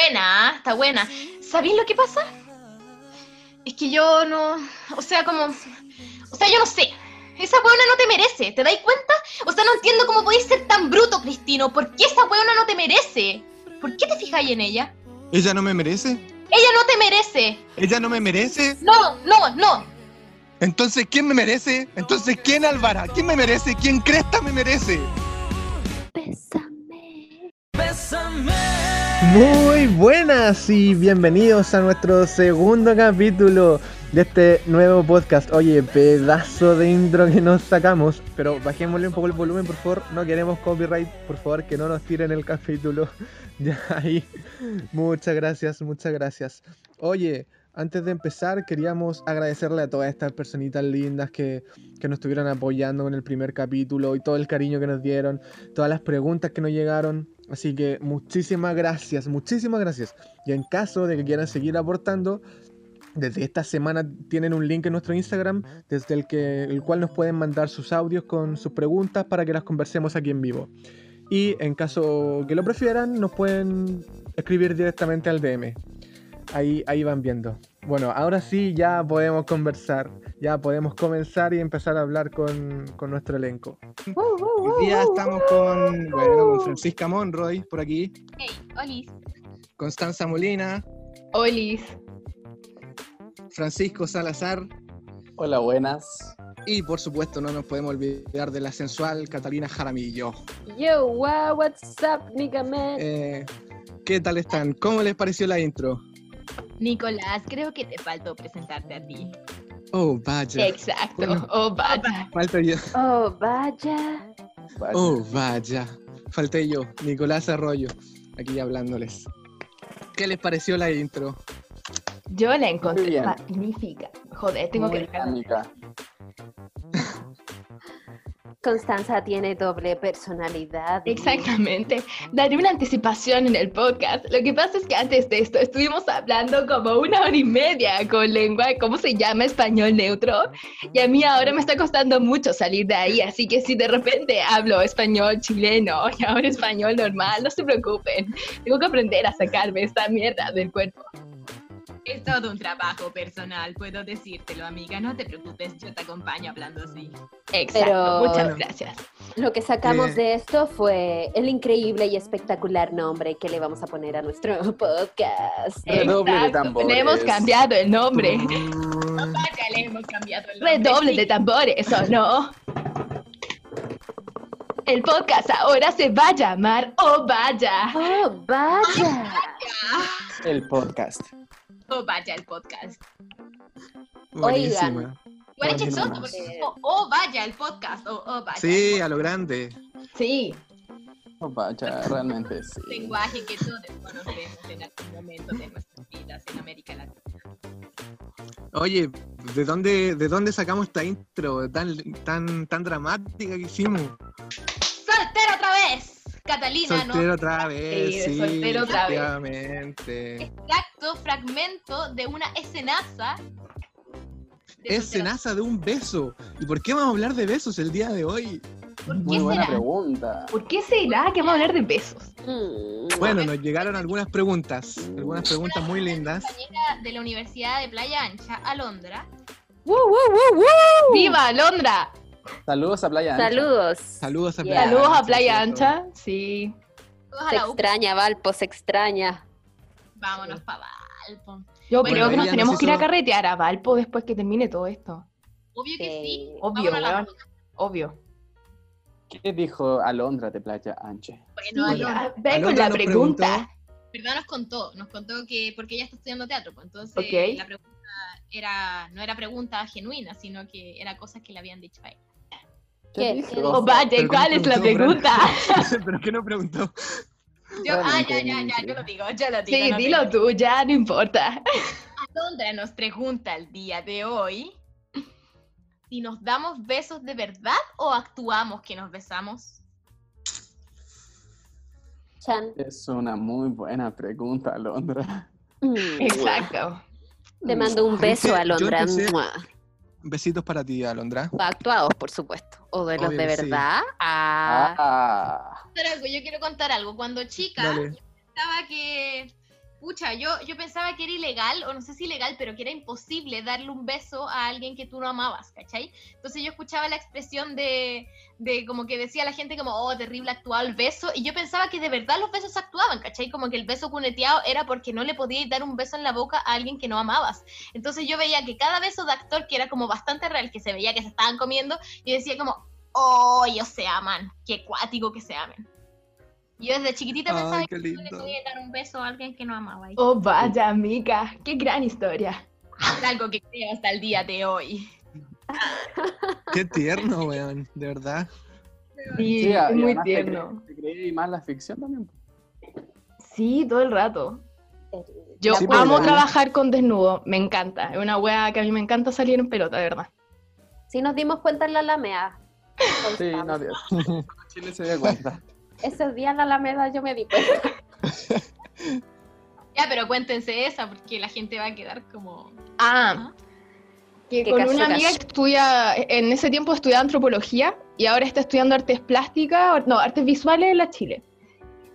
buena, ¿ah? está buena. ¿Sabéis lo que pasa? Es que yo no. O sea, como. O sea, yo no sé. Esa weona no te merece, ¿te dais cuenta? O sea, no entiendo cómo podéis ser tan bruto, Cristino. ¿Por qué esa weona no te merece? ¿Por qué te fijáis en ella? ¿Ella no me merece? Ella no te merece. ¿Ella no me merece? No, no, no. Entonces, ¿quién me merece? Entonces, ¿quién Álvara? ¿Quién me merece? ¿Quién Cresta me merece? Muy buenas y bienvenidos a nuestro segundo capítulo de este nuevo podcast. Oye, pedazo de intro que nos sacamos, pero bajémosle un poco el volumen, por favor. No queremos copyright, por favor, que no nos tiren el capítulo. Ya ahí. Muchas gracias, muchas gracias. Oye, antes de empezar, queríamos agradecerle a todas estas personitas lindas que, que nos estuvieron apoyando en el primer capítulo y todo el cariño que nos dieron, todas las preguntas que nos llegaron. Así que muchísimas gracias, muchísimas gracias. Y en caso de que quieran seguir aportando, desde esta semana tienen un link en nuestro Instagram, desde el, que, el cual nos pueden mandar sus audios con sus preguntas para que las conversemos aquí en vivo. Y en caso que lo prefieran, nos pueden escribir directamente al DM. Ahí, ahí van viendo. Bueno, ahora sí ya podemos conversar, ya podemos comenzar y empezar a hablar con, con nuestro elenco. Hoy día estamos con, bueno, con Francisca Monroy por aquí, Hey, Olis. Constanza Molina, Olis. Francisco Salazar Hola, buenas. y por supuesto no nos podemos olvidar de la sensual Catalina Jaramillo. Yo, wow, what's up, nigga man? Eh, ¿Qué tal están? ¿Cómo les pareció la intro? Nicolás, creo que te faltó presentarte a ti. Oh, vaya. Exacto. Bueno. Oh, vaya. Falta yo. Oh, vaya. Vaya. Oh, vaya. Falté yo, Nicolás Arroyo, aquí hablándoles. ¿Qué les pareció la intro? Yo la encontré magnífica. Joder, tengo Muy que dejar. dinámica. Constanza tiene doble personalidad. y- Exactamente. Daré una anticipación en el podcast. Lo que pasa es que antes de esto estuvimos hablando como una hora y media con lengua, ¿cómo se llama? Español neutro. Y a mí ahora me está costando mucho salir de ahí. Así que si de repente hablo español chileno y ahora español normal, no se preocupen. Tengo que aprender a sacarme esta mierda del cuerpo. Es todo un trabajo personal, puedo decírtelo, amiga. No te preocupes, yo te acompaño hablando así. Exacto, Pero- muchas Bueno. gracias. Lo que sacamos Eh. de esto fue el increíble y espectacular nombre que le vamos a poner a nuestro podcast. Redoble de tambores. Le hemos cambiado el nombre. Mm, Vaya, le hemos cambiado el nombre. Redoble de tambores, ¿o no? El podcast ahora se va a llamar Oh Vaya. Oh, vaya. El podcast. Oh Vaya el podcast. buenísima. Igual es Buenísima. chistoso porque es como, Oh Vaya el podcast. o Oh Vaya. Sí, a lo grande. Sí. Oh, vaya, realmente sí. Lenguaje que todos conocemos en algún momento de nuestras vidas en América Latina. Oye, ¿de dónde, ¿de dónde sacamos esta intro tan, tan, tan dramática que hicimos? ¡Soltero otra vez! Catalina, ¿no? Soltero otra vez, Sí, de sí, soltero otra vez. efectivamente. Fragmento de una escenaza. de Es soltero. cenaza de un beso. ¿Y por qué vamos a hablar de besos el día de hoy? ¿Por Muy qué buena será? pregunta. ¿Por qué será que vamos a hablar de besos? Mm. Bueno, nos llegaron algunas preguntas, algunas preguntas muy lindas. compañera de la Universidad de Playa Ancha, Alondra. Woo, woo, woo, woo. ¡Viva Alondra! Saludos a Playa Ancha. Saludos. Saludos a Yeah. Playa Saludos a Ancha, Playa. Ancha. Sí. Saludos a Se extraña, Valpo, se extraña. Vámonos para Valpo. Yo Bueno, creo que nos tenemos nos que ir a carretear a Valpo después que termine todo esto. Obvio que sí. Obvio, Vámonos a la. Obvio. ¿Qué dijo Alondra de Playa Ancha? Bueno, Sí, Alondra- Alondra- ven con la pregunta. preguntó- ¿Verdad? Nos contó, nos contó que porque ella está estudiando teatro, pues entonces la pregunta era, no era pregunta genuina, sino que era cosas que le habían dicho a ella. ¿Qué? dijo? ¿Qué Oh, vaya, ¿cuál ¿qué es la pregunta? ¿Pero qué no preguntó? Yo, ah, Realmente ya, ya, ya, yo lo digo, yo lo digo. Sí, no dilo tú, ya, no importa. Alondra nos pregunta el día de hoy si nos damos besos de verdad o actuamos que nos besamos. Chan. Es una muy buena pregunta, Alondra. Mm. Exacto. Te mando un Yo beso, yo Alondra. empecé- Mua. Besitos para ti, Alondra. Actuados, por supuesto. O de los Obvio de que sí. verdad. Ah. Ah, Contar algo, Yo quiero contar algo. Cuando chica, Dale. yo pensaba que pucha, yo, yo pensaba que era ilegal, o no sé si ilegal, pero que era imposible darle un beso a alguien que tú no amabas, ¿cachai? Entonces yo escuchaba la expresión de, de como que decía la gente como, oh, terrible actuado el beso, y yo pensaba que de verdad los besos actuaban, ¿cachai? Como que el beso cuneteado era porque no le podías dar un beso en la boca a alguien que no amabas. Entonces yo veía que cada beso de actor, que era como bastante real, que se veía que se estaban comiendo, y decía como, oh, ellos se aman, qué cuático que se amen. Yo desde chiquitita Ay, pensaba que no le lindo. podía dar un beso a alguien que no amaba. Y Oh. vaya, amiga. Qué gran historia. algo que creo hasta el día de hoy. Qué tierno, weón, de verdad. Sí, Sí, es muy te tierno. Te creí más la ficción también. Sí, todo el rato. Yo Sí, amo trabajar con desnudo, me encanta. Es una wea que a mí me encanta salir en pelota, de verdad. Sí nos dimos cuenta en la Alameda. Sí, no, Dios. Chile se dio cuenta. Esos días en la Alameda yo me di cuenta. Ya, pero cuéntense esa, porque la gente va a quedar como... Ah, que Que con una amiga que estudia, en ese tiempo estudiaba antropología y ahora está estudiando artes plásticas, no, artes visuales en la Chile.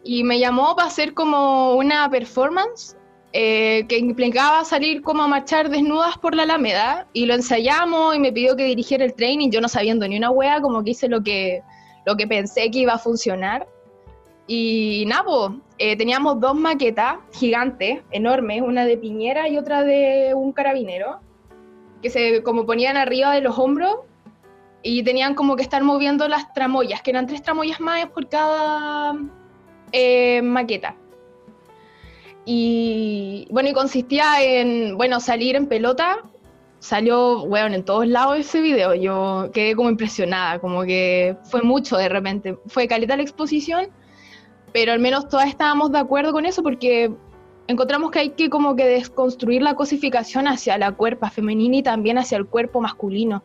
Y me llamó para hacer como una performance eh, que implicaba salir como a marchar desnudas por la Alameda y lo ensayamos y me pidió que dirigiera el training, yo no sabiendo ni una wea, como que hice lo que, lo que pensé que iba a funcionar. Y nada, po, eh, teníamos dos maquetas gigantes, enormes, una de piñera y otra de un carabinero que se como ponían arriba de los hombros y tenían como que estar moviendo las tramoyas, que eran tres tramoyas más por cada eh, maqueta. Y bueno, y consistía en, bueno, salir en pelota. Salió, bueno, en todos lados ese video. Yo quedé como impresionada, como que fue mucho de repente. Fue caleta la exposición, pero al menos todas estábamos de acuerdo con eso porque encontramos que hay que como que desconstruir la cosificación hacia la cuerpa femenina y también hacia el cuerpo masculino.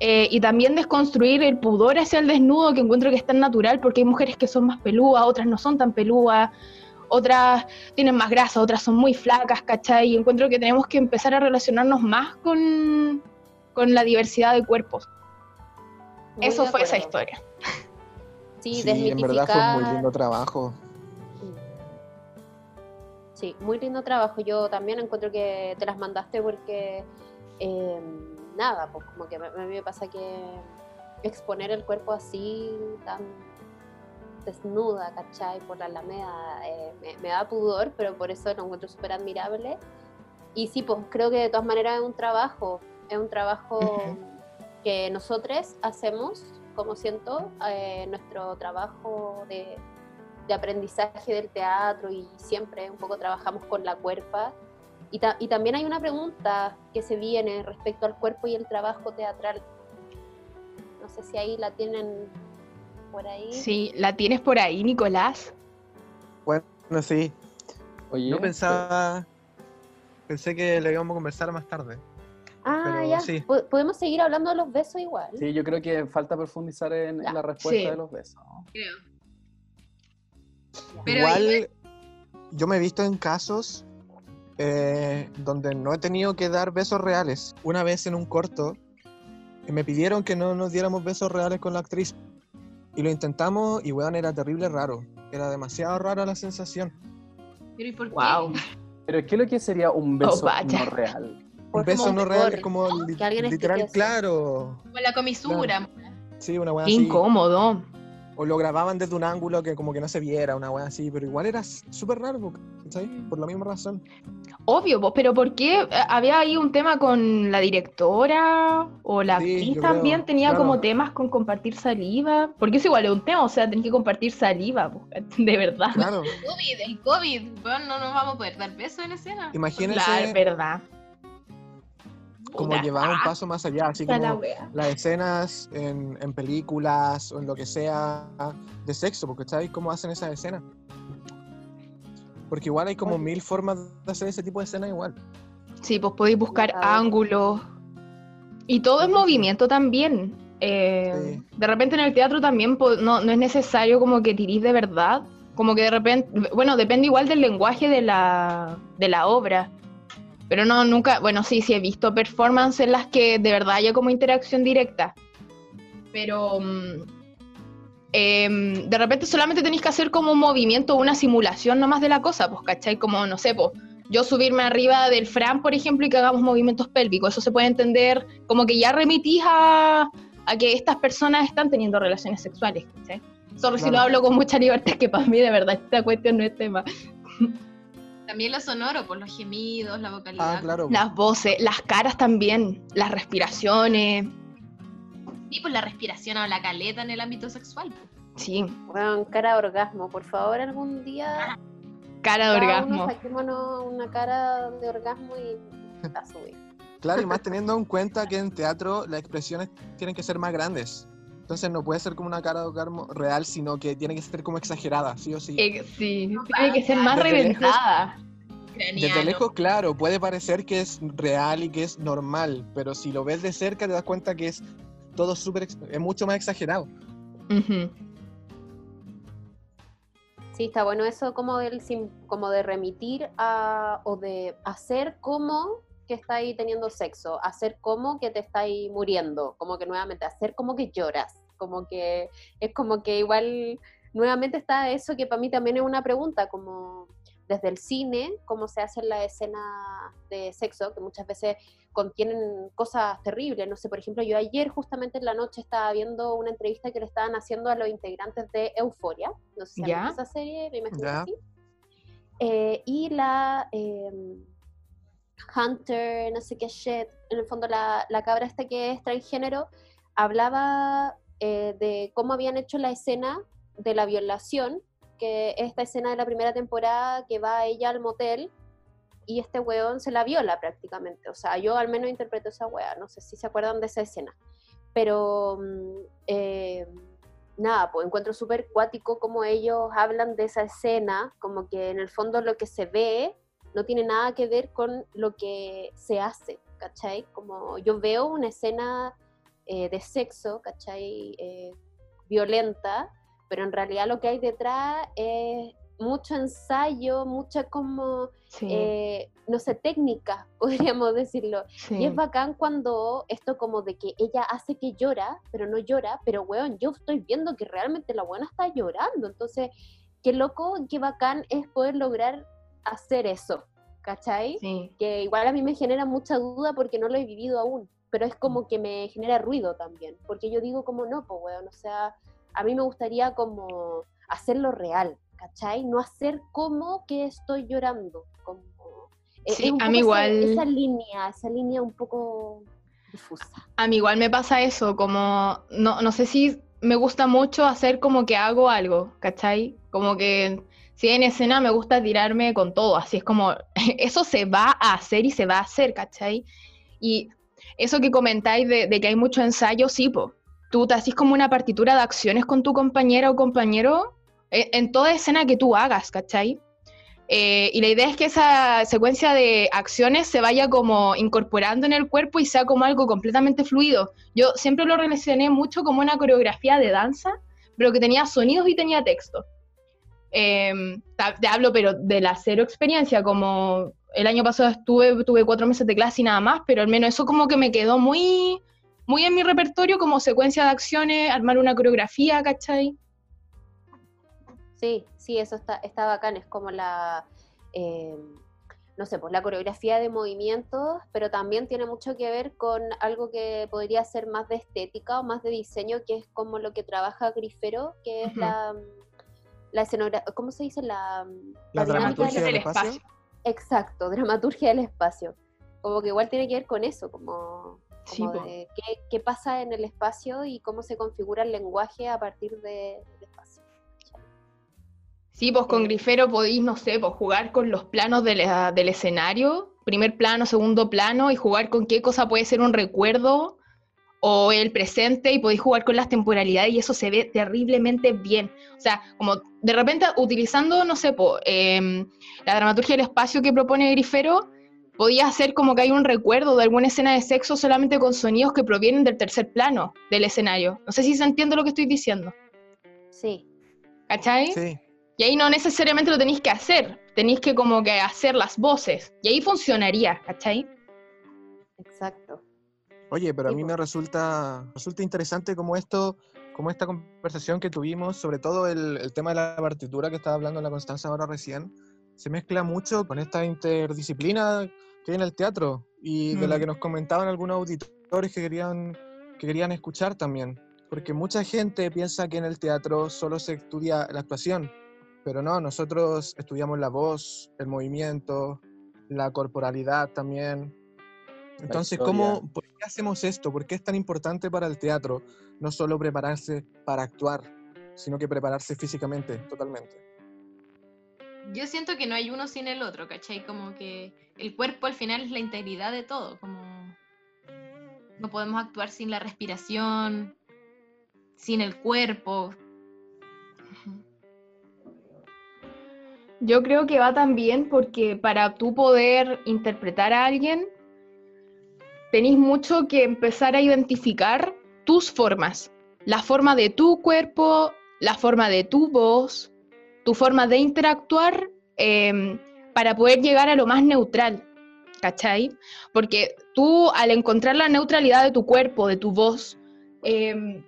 Eh, y también desconstruir el pudor hacia el desnudo, que encuentro que es tan natural, porque hay mujeres que son más pelúas, otras no son tan pelúas, otras tienen más grasa, otras son muy flacas, ¿cachai? Y encuentro que tenemos que empezar a relacionarnos más con, con la diversidad de cuerpos. Muy Eso de fue esa historia. Sí, Sí, en verdad fue un muy lindo trabajo. Sí, muy lindo trabajo. Yo también encuentro que te las mandaste porque, eh, nada, pues como que a mí me pasa que exponer el cuerpo así, tan desnuda, ¿cachai? Por la alameda, eh, me, me da pudor, pero por eso lo encuentro súper admirable. Y sí, pues creo que de todas maneras es un trabajo, es un trabajo que nosotros hacemos, como siento, eh, nuestro trabajo de, de aprendizaje del teatro y siempre un poco trabajamos con la cuerpa. Y, ta- y también hay una pregunta que se viene respecto al cuerpo y el trabajo teatral. No sé si ahí la tienen por ahí. Sí, ¿la tienes por ahí, Nicolás? Bueno, sí. Oye, Yo pensaba. Pensé que le íbamos a conversar más tarde. Ah, pero ya. sí. Po- Podemos seguir hablando de los besos igual. Sí, yo creo que falta profundizar en, en la respuesta sí. de los besos. Creo. Pero Igual, yo me he visto en casos eh, donde no he tenido que dar besos reales. Una vez en un corto, me pidieron que no nos diéramos besos reales con la actriz. Y lo intentamos y, weón, era terrible raro. Era demasiado rara la sensación. Pero ¿y por qué? Wow. Pero ¿qué es lo que sería un beso vaya. no real? Un beso como no real es como ¿no? li- literal, claro. Como la comisura. Sí, una weá así. incómodo. O lo grababan desde un ángulo que como que no se viera, una weá así. Pero igual era súper raro, ¿sabes? Por la misma razón. Obvio, pero ¿por qué? Eh, ¿Había ahí un tema con la directora o la Sí, actriz también? creo, ¿Tenía claro. como temas con compartir saliva? Porque es igual, es un tema, o sea, tenés que compartir saliva, de verdad. Claro. COVID, el COVID. Bueno, no nos vamos a poder dar besos en escena. Imagínense Claro, es verdad. Como llevar un paso más allá, así la como las escenas en, en películas o en lo que sea de sexo, porque ¿sabes cómo hacen esas escenas? Porque igual hay como mil formas de hacer ese tipo de escenas igual. Sí, pues podéis buscar Ah. ángulos. Y todo es movimiento también. Eh, Sí. De repente en el teatro también no, no es necesario como que tirís de verdad. Como que de repente, bueno, depende igual del lenguaje de la, de la obra. Pero no, nunca, bueno, sí, sí he visto performances en las que de verdad haya como interacción directa. Pero, em, de repente solamente tenéis que hacer como un movimiento una simulación nomás de la cosa, pues, ¿cachai? Como, no sé, pues, yo subirme arriba del Fran, por ejemplo, y que hagamos movimientos pélvicos. Eso se puede entender como que ya remitís a, a que estas personas están teniendo relaciones sexuales, ¿cachai? Solo si lo Claro. hablo con mucha libertad, que para mí de verdad esta cuestión no es tema. También lo sonoro, por los gemidos, la vocalidad. Ah, claro. Las voces, las caras también, las respiraciones, Y pues la respiración o la caleta en el ámbito sexual. pues. sí, Weón, cara de orgasmo. Por favor, algún día. cara de cada uno orgasmo. saquémonos una cara de orgasmo y la subir. Claro, y más teniendo en cuenta que en teatro las expresiones tienen que ser más grandes. Entonces no puede ser como una cara de orgasmo real, sino que tiene que ser como exagerada, sí o sí. Eh, sí, tiene que ser más Desde lejos- reventada. Desde lejos, claro, puede parecer que es real y que es normal, pero si lo ves de cerca te das cuenta que es todo súper, es mucho más exagerado. Ujú. Sí, está bueno eso como del como de remitir a o de hacer como que estáis teniendo sexo, hacer como que te estáis muriendo, como que nuevamente hacer como que lloras, como que es como que igual nuevamente está eso que para mí también es una pregunta como desde el cine, cómo se hacen las escenas de sexo, que muchas veces contienen cosas terribles. No sé, por ejemplo, yo ayer justamente en la noche estaba viendo una entrevista que le estaban haciendo a los integrantes de Euforia. No sé si Ya. esa serie, me imagino Ya. que sí. Eh, y la eh, Hunter, no sé qué shit, en el fondo la, la cabra esta que es transgénero, hablaba eh, de cómo habían hecho la escena de la violación, que es esta escena de la primera temporada que va ella al motel y este weón se la viola prácticamente. O sea, yo al menos interpreto esa wea, no sé si se acuerdan de esa escena. Pero mm, eh, nada, pues encuentro súper cuático como ellos hablan de esa escena, como que en el fondo lo que se ve no tiene nada que ver con lo que se hace, ¿cachai? Como yo veo una escena eh, de sexo, ¿cachai? Eh, violenta, pero en realidad lo que hay detrás es mucho ensayo, mucha como, Sí, eh, no sé, técnica, podríamos decirlo. sí. Y es bacán cuando esto como de que ella hace que llora, pero no llora, pero weón, yo estoy viendo que realmente la buena está llorando. Entonces, qué loco, qué bacán es poder lograr hacer eso, ¿cachai? Sí. Que igual a mí me genera mucha duda porque no lo he vivido aún, pero es como que me genera ruido también, porque yo digo como no, pues weón, o sea, a mí me gustaría como hacerlo real, ¿cachai? No hacer como que estoy llorando, como... Sí, un a mí esa- igual- Esa línea, esa línea un poco difusa. A mí igual me pasa eso, como, no, no sé si me gusta mucho hacer como que hago algo, ¿cachai? Como que si en escena me gusta tirarme con todo, así es como, eso se va a hacer y se va a hacer, ¿cachai? Y eso que comentáis de, que hay mucho ensayo, sí, po. Tú te haces como una partitura de acciones con tu compañera o compañero en, en toda escena que tú hagas, ¿cachai? Eh, y la idea es que esa secuencia de acciones se vaya como incorporando en el cuerpo y sea como algo completamente fluido. Yo siempre lo relacioné mucho como una coreografía de danza, pero que tenía sonidos y tenía texto. Eh, ta- te hablo, pero de la cero experiencia, como el año pasado estuve, tuve cuatro meses de clase y nada más, pero al menos eso como que me quedó muy, muy en mi repertorio como secuencia de acciones, armar una coreografía, ¿cachai? Sí, sí, eso está, está bacán, es como la, eh, no sé, pues la coreografía de movimientos, pero también tiene mucho que ver con algo que podría ser más de estética o más de diseño, que es como lo que trabaja Grifero, que es la, la escenografía, ¿cómo se dice? La, La dinámica dramaturgia del- del espacio. Exacto, dramaturgia del espacio. Como que igual tiene que ver con eso, como, Sí, como po. de qué, qué pasa en el espacio y cómo se configura el lenguaje a partir de- del espacio. Sí, pues con Eh, Grifero podéis, no sé, pues jugar con los planos de la- del escenario, primer plano, segundo plano, y jugar con qué cosa puede ser un recuerdo o el presente, y podéis jugar con las temporalidades, y eso se ve terriblemente bien. O sea, como de repente utilizando, no sé, po, em, la dramaturgia del espacio que propone Grifero, podía hacer como que hay un recuerdo de alguna escena de sexo solamente con sonidos que provienen del tercer plano del escenario. No sé si se entiende lo que estoy diciendo. Sí, ¿Cachai? Sí. Y ahí no necesariamente lo tenéis que hacer, tenéis que como que hacer las voces. Y ahí funcionaría, ¿cachai? exacto. Oye, pero a mí me resulta, resulta interesante como esto como esta conversación que tuvimos, sobre todo el, el tema de la partitura que estaba hablando la Constanza ahora recién, se mezcla mucho con esta interdisciplina que hay en el teatro y de la Mm. que nos comentaban algunos auditores que querían, que querían escuchar también. Porque mucha gente piensa que en el teatro solo se estudia la actuación, pero no, nosotros estudiamos la voz, el movimiento, la corporalidad también. Entonces, ¿cómo, historia. ¿por qué hacemos esto? ¿Por qué es tan importante para el teatro no solo prepararse para actuar, sino que prepararse físicamente, totalmente? Yo siento que no hay uno sin el otro, ¿cachai? Como que el cuerpo al final es la integridad de todo, como no podemos actuar sin la respiración, sin el cuerpo. Yo creo que va también porque para tú poder interpretar a alguien, tenéis mucho que empezar a identificar tus formas. La forma de tu cuerpo, la forma de tu voz, tu forma de interactuar em, para poder llegar a lo más neutral, ¿cachai? Porque tú al encontrar la neutralidad de tu cuerpo, de tu voz, em,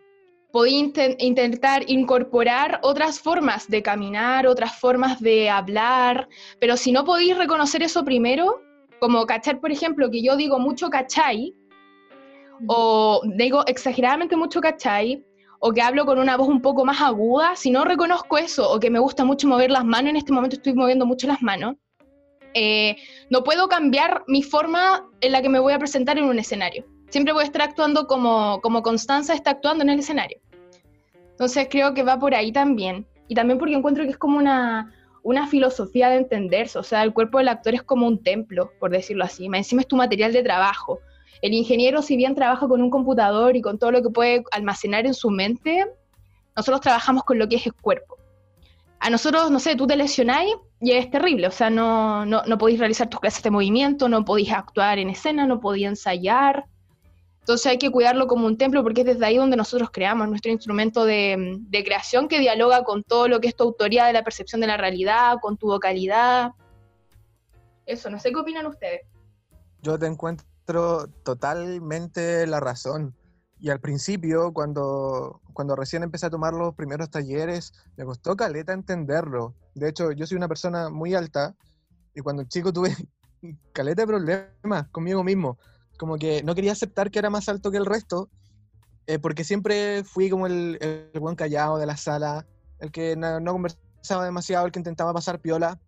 podéis inten- intentar incorporar otras formas de caminar, otras formas de hablar, pero si no podéis reconocer eso primero, como cachar, por ejemplo, que yo digo mucho cachai, o digo exageradamente mucho cachai, o que hablo con una voz un poco más aguda, si no reconozco eso, o que me gusta mucho mover las manos, en este momento estoy moviendo mucho las manos, eh, no puedo cambiar mi forma en la que me voy a presentar en un escenario. Siempre voy a estar actuando como, como Constanza está actuando en el escenario. Entonces creo que va por ahí también. Y también porque encuentro que es como una, una filosofía de entenderse. O sea, el cuerpo del actor es como un templo, por decirlo así. Encima es tu material de trabajo. El ingeniero, si bien trabaja con un computador y con todo lo que puede almacenar en su mente, nosotros trabajamos con lo que es el cuerpo. A nosotros, no sé, tú te lesionáis y es terrible. O sea, no, no, no podéis realizar tus clases de movimiento, no podéis actuar en escena, no podéis ensayar. Entonces hay que cuidarlo como un templo porque es desde ahí donde nosotros creamos nuestro instrumento de, de creación que dialoga con todo lo que es tu autoría de la percepción de la realidad, con tu vocalidad. Eso, no sé qué opinan ustedes. Yo te encuentro totalmente la razón. Y al principio, cuando, cuando recién empecé a tomar los primeros talleres, me costó caleta entenderlo. De hecho, yo soy una persona muy alta y cuando chico tuve caleta de problemas conmigo mismo. Como que no quería aceptar que era más alto que el resto, eh, porque siempre fui como el, el buen callado de la sala, el que no, no conversaba demasiado, el que intentaba pasar piola.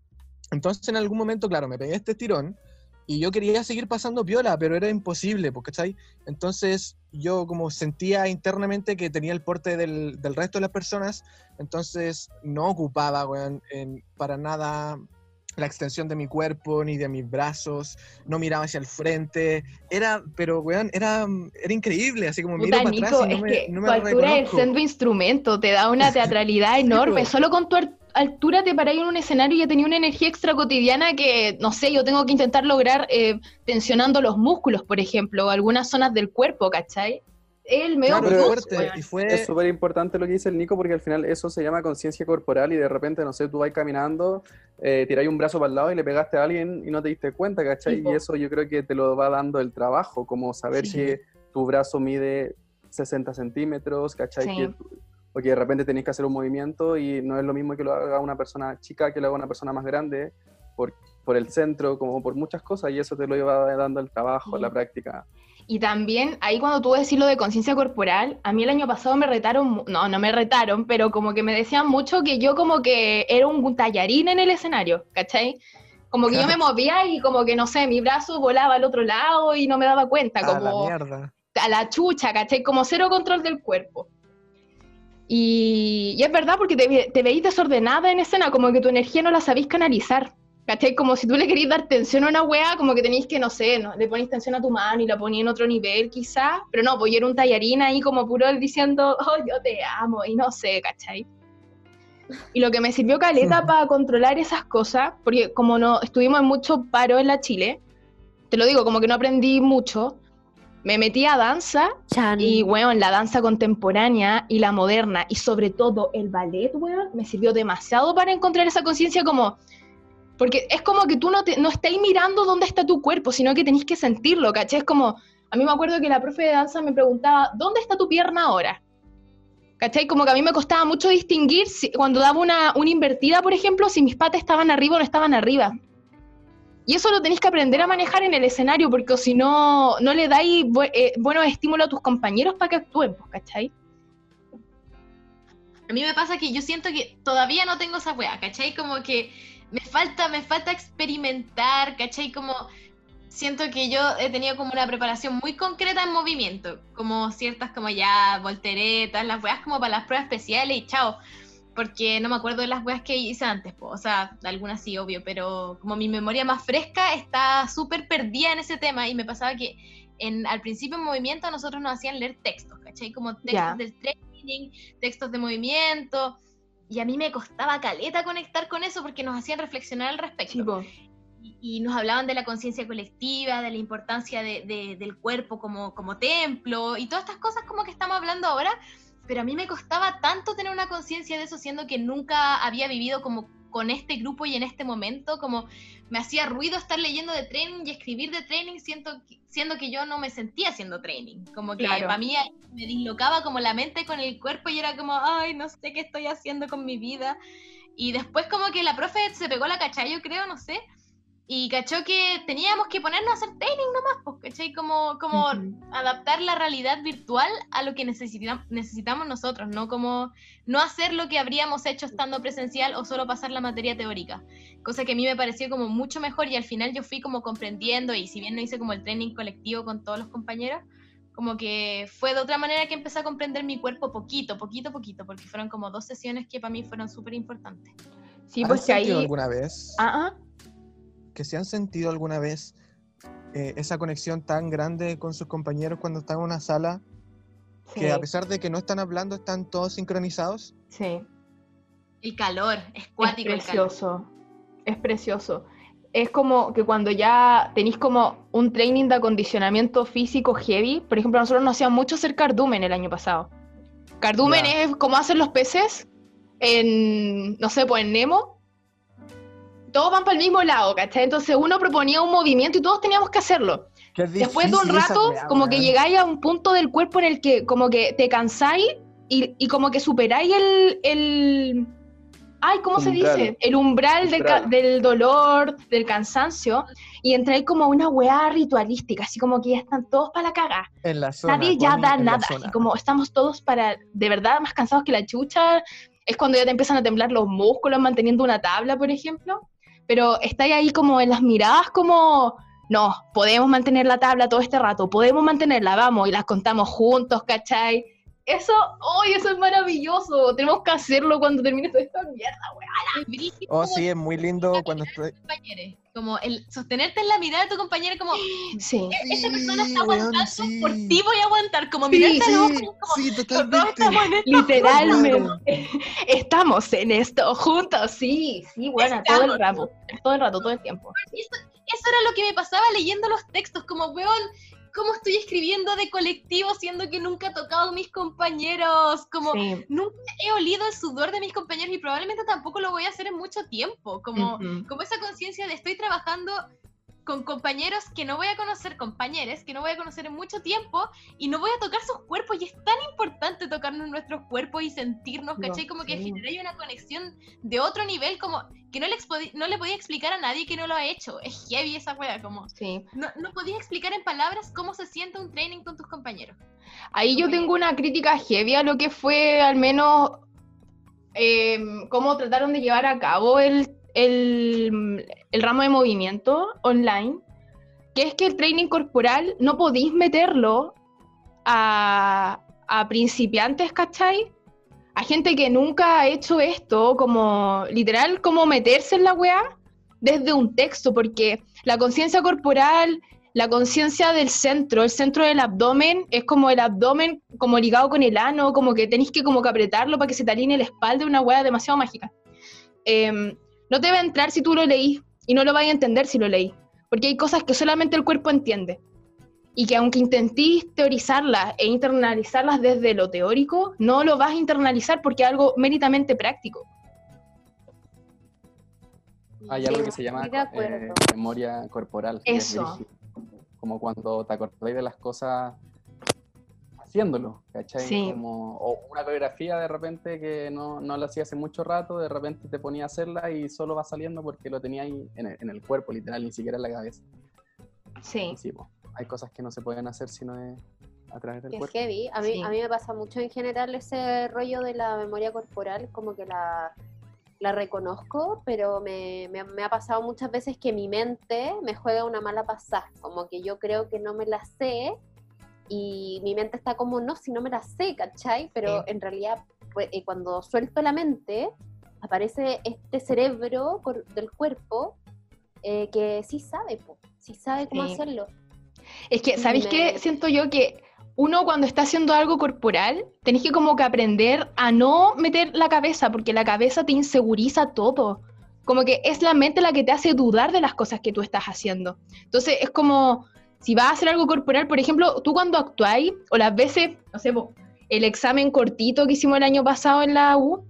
Entonces, en algún momento, claro, me pegué este tirón y yo quería seguir pasando piola, pero era imposible, pues, ¿cachai? Entonces yo como sentía internamente que tenía el porte del, del resto de las personas, entonces no ocupaba, weón, en- para nada la extensión de mi cuerpo ni de mis brazos, no miraba hacia el frente, era, pero weón, era, era increíble, así como miro Puta, para atrás Nico, y no es me, que no me tu altura es sendo instrumento, te da una teatralidad enorme. Solo con tu al- altura te paráis en un escenario y ya tenía una energía extra cotidiana que, no sé, yo tengo que intentar lograr eh, tensionando los músculos, por ejemplo, o algunas zonas del cuerpo, ¿cachai? El medio Claro, Pero- plus, fuerte, weón. y fue... Es súper importante lo que dice el Nico porque al final eso se llama conciencia corporal y de repente, no sé, tú vas caminando, eh, tiráis un brazo para el lado y le pegaste a alguien y no te diste cuenta, ¿cachai? Sí, y eso yo creo que te lo va dando el trabajo, como saber Sí. que tu brazo mide 60 centímetros, ¿cachai? Sí. Que, o que de repente tenés que hacer un movimiento y no es lo mismo que lo haga una persona chica que lo haga una persona más grande por, por el centro, como por muchas cosas y eso te lo iba dando el trabajo, Sí. la práctica. Y también, ahí cuando tú decís lo de conciencia corporal, a mí el año pasado me retaron, no, no me retaron, pero como que me decían mucho que yo como que era un tallarín en el escenario, ¿cachai? Como que yo me movía y como que, no sé, mi brazo volaba al otro lado y no me daba cuenta, a la como mierda. a la chucha, ¿cachai? Como cero control del cuerpo. Y, y es verdad porque te, te veís desordenada en escena, como que tu energía no la sabéis canalizar. ¿Cachai? Como si tú le querías dar tensión a una weá, como que tenéis que, no sé, ¿no? le ponéis tensión a tu mano y la ponéis en otro nivel quizás, pero no, pues yo era un tallarín ahí como puro diciendo, oh, yo te amo, y no sé, ¿cachai? Y lo que me sirvió caleta para controlar esas cosas, porque como no estuvimos en mucho paro en la Chile, te lo digo, como que no aprendí mucho, me metí a danza Chan. y, weón, la danza contemporánea y la moderna, y sobre todo el ballet, weón, me sirvió demasiado para encontrar esa conciencia como... Porque es como que tú no, no estáis mirando dónde está tu cuerpo, sino que tenéis que sentirlo, ¿cachai? Es como... A mí me acuerdo que la profe de danza me preguntaba, ¿dónde está tu pierna ahora? ¿Cachai? Como que a mí me costaba mucho distinguir si- cuando daba una, una invertida, por ejemplo, si mis patas estaban arriba o no estaban arriba. Y eso lo tenéis que aprender a manejar en el escenario, porque si no, no le dais bu- eh, buenos estímulos a tus compañeros para que actúen, pues, ¿cachai? A mí me pasa que yo siento que todavía no tengo esa weá, ¿cachai? Como que me falta, me falta experimentar, ¿cachai? Como siento que yo he tenido como una preparación muy concreta en movimiento, como ciertas como ya volteretas, las weas como para las pruebas especiales y chao. Porque no me acuerdo de las weas que hice antes, po. o sea, algunas sí, obvio, pero como mi memoria más fresca está súper perdida en ese tema y me pasaba que en, al principio en movimiento a nosotros nos hacían leer textos, ¿cachai? Como textos del training, textos de movimiento, y a mí me costaba caleta conectar con eso porque nos hacían reflexionar al respecto. Y, y nos hablaban de la conciencia colectiva, de la importancia de- de- del cuerpo como, como templo y todas estas cosas como que estamos hablando ahora, pero a mí me costaba tanto tener una conciencia de eso siendo que nunca había vivido como con este grupo y en este momento, como me hacía ruido estar leyendo de training y escribir de training siendo que, siendo que yo no me sentía haciendo training, como que Claro. para mí me dislocaba como la mente con el cuerpo y era como, ay, no sé qué estoy haciendo con mi vida. Y después como que la profe se pegó la cachai, yo creo, no sé, y cachó que teníamos que ponernos a hacer training nomás, pues, ¿cachai? Como, como Ujú. adaptar la realidad virtual a lo que necesitamos, necesitamos nosotros, ¿no? Como no hacer lo que habríamos hecho estando presencial o solo pasar la materia teórica. Cosa que a mí me pareció como mucho mejor y al final yo fui como comprendiendo y si bien no hice como el training colectivo con todos los compañeros, como que fue de otra manera que empecé a comprender mi cuerpo poquito, poquito, poquito, porque fueron como dos sesiones que para mí fueron súper importantes. Sí, ¿Han pues que sentido ahí... alguna vez Ah, ah. Que se han sentido alguna vez eh, esa conexión tan grande con sus compañeros cuando están en una sala que a pesar de que no están hablando están todos sincronizados? sí. El calor, es Es cuático el calor. precioso, es precioso. Es como que cuando ya tenéis como un training de acondicionamiento físico heavy, por ejemplo, nosotros nos hacían mucho hacer cardumen el año pasado. Cardumen es como hacen los peces en, no sé, pues en Nemo. Todos van para el mismo lado, ¿cachai? Entonces uno proponía un movimiento y todos teníamos que hacerlo. Después de un esa rato, como que llegáis a un punto del cuerpo en el que como que te cansáis y, y como que superáis el, el... Ay, ¿cómo se Umbral. dice? El umbral, del ca- Umbral. del dolor, del cansancio, y entráis como a una weá ritualística, así como que ya están todos para la caga. En la zona, Nadie ya da nada, así como estamos todos para, de verdad, más cansados que la chucha. Es cuando ya te empiezan a temblar los músculos manteniendo una tabla, por ejemplo. Pero estáis ahí como en las miradas como, no, podemos mantener la tabla todo este rato, podemos mantenerla, vamos, y las contamos juntos, ¿cachai? Eso, ¡ay, eso es maravilloso! Tenemos que hacerlo cuando termine toda esta mierda, brígido Oh, sí, es muy lindo cuando estoy... compañeros, Como el sostenerte en la mirada de tu compañero, como Sí. esa persona Sí, está aguantando, sí. por ti voy a aguantar, como Sí, mirarte al ojo, Sí, como sí, totalmente. estamos en esto Literalmente. Estamos en esto juntos, sí, sí, bueno, todo el rato, todo el rato, todo el tiempo. Eso, eso era lo que me pasaba leyendo los textos, como, weón, ¿cómo estoy escribiendo de colectivo siendo que nunca he tocado a mis compañeros? Como, Sí. nunca he olido el sudor de mis compañeros y probablemente tampoco lo voy a hacer en mucho tiempo. Como, como esa conciencia de estoy trabajando con compañeros que no voy a conocer, compañeros que no voy a conocer en mucho tiempo y no voy a tocar sus cuerpos y es tan importante tocarnos nuestros cuerpos y sentirnos, No, ¿cachai? Como que generáis una conexión de otro nivel como que no le, no le podía explicar a nadie que no lo ha hecho. Es heavy esa wea, como Sí. no, no podía explicar en palabras cómo se siente un training con tus compañeros. Ahí yo tengo una crítica heavy a lo que fue al menos em, cómo trataron de llevar a cabo el, el, el ramo de movimiento online, que es que el training corporal no podéis meterlo a, a principiantes, ¿cachai? A gente que nunca ha hecho esto, como literal, como meterse en la weá desde un texto, porque la conciencia corporal la conciencia del centro, el centro del abdomen es como el abdomen como ligado con el ano, como que tenéis que como que apretarlo para que se te alinee la espalda, una hueá demasiado mágica. Em, no te va a entrar si tú lo leís y no lo vais a entender si lo leís, porque hay cosas que solamente el cuerpo entiende y que aunque intentéis teorizarlas e internalizarlas desde lo teórico, no lo vas a internalizar porque es algo méritamente práctico. Hay Sí, algo que se llama eh, memoria corporal. Eso. Como cuando te acordáis de las cosas haciéndolo, ¿cachai? Sí. Como, o una coreografía de repente que no, no la hacía hace mucho rato, de repente te ponía a hacerla y solo va saliendo porque lo tenía ahí en el, en el cuerpo, literal, ni siquiera en la cabeza. Sí. Sí, po, hay cosas que no se pueden hacer si no es a través del Que es cuerpo. heavy. A mí, Sí. a mí me pasa mucho en general ese rollo de la memoria corporal, como que la, la reconozco, pero me, me- me ha pasado muchas veces que mi mente me juega una mala pasada, como que yo creo que no me la sé y mi mente está como, no, si no me la sé, ¿cachai? Pero Sí. en realidad pues, eh, cuando suelto la mente, aparece este cerebro del cuerpo eh, que sí sabe, po, sí sabe cómo Sí. hacerlo. Es que, ¿sabéis Me- qué? Siento yo que uno cuando está haciendo algo corporal, tenéis que como que aprender a no meter la cabeza, porque la cabeza te inseguriza todo. Como que es la mente la que te hace dudar de las cosas que tú estás haciendo. Entonces es como, si vas a hacer algo corporal, por ejemplo, tú cuando actuáis, o las veces, no sé, el examen cortito que hicimos el año pasado en la U,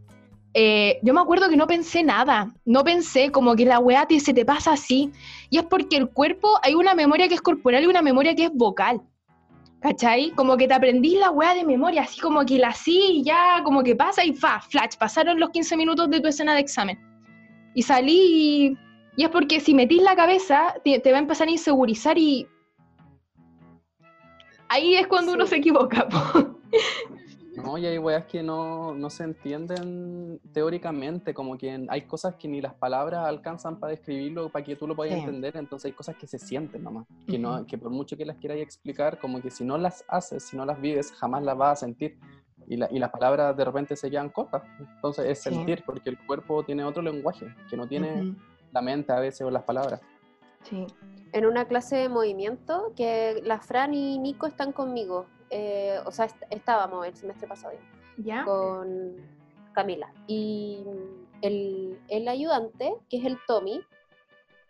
eh, yo me acuerdo que no pensé nada, no pensé como que la weá te- se te pasa así. Y es porque el cuerpo, hay una memoria que es corporal y una memoria que es vocal. ¿Cachai? Como que te aprendí la weá de memoria, así como que la así y ya, como que pasa y fa, flash, pasaron los 15 minutos de tu escena de examen. Y salí y, y es porque si metís la cabeza, te, te va a empezar a insegurizar y ahí es cuando uno se equivoca. po. No, y hay weas que no, no se entienden teóricamente, como que hay cosas que ni las palabras alcanzan para describirlo, para que tú lo puedas Sí. entender, entonces hay cosas que se sienten nomás, que, no, que por mucho que las quieras explicar, como que si no las haces, si no las vives, jamás las vas a sentir. Y, la- y las palabras de repente se quedan cortas. Entonces es Sí. sentir, porque el cuerpo tiene otro lenguaje, que no tiene la mente a veces o las palabras. Sí. en una clase de movimiento que la Fran y Nico están conmigo. eh, o sea, est- estábamos el semestre pasado ¿Ya? con Camila. Y el, el ayudante, que es el Tommy,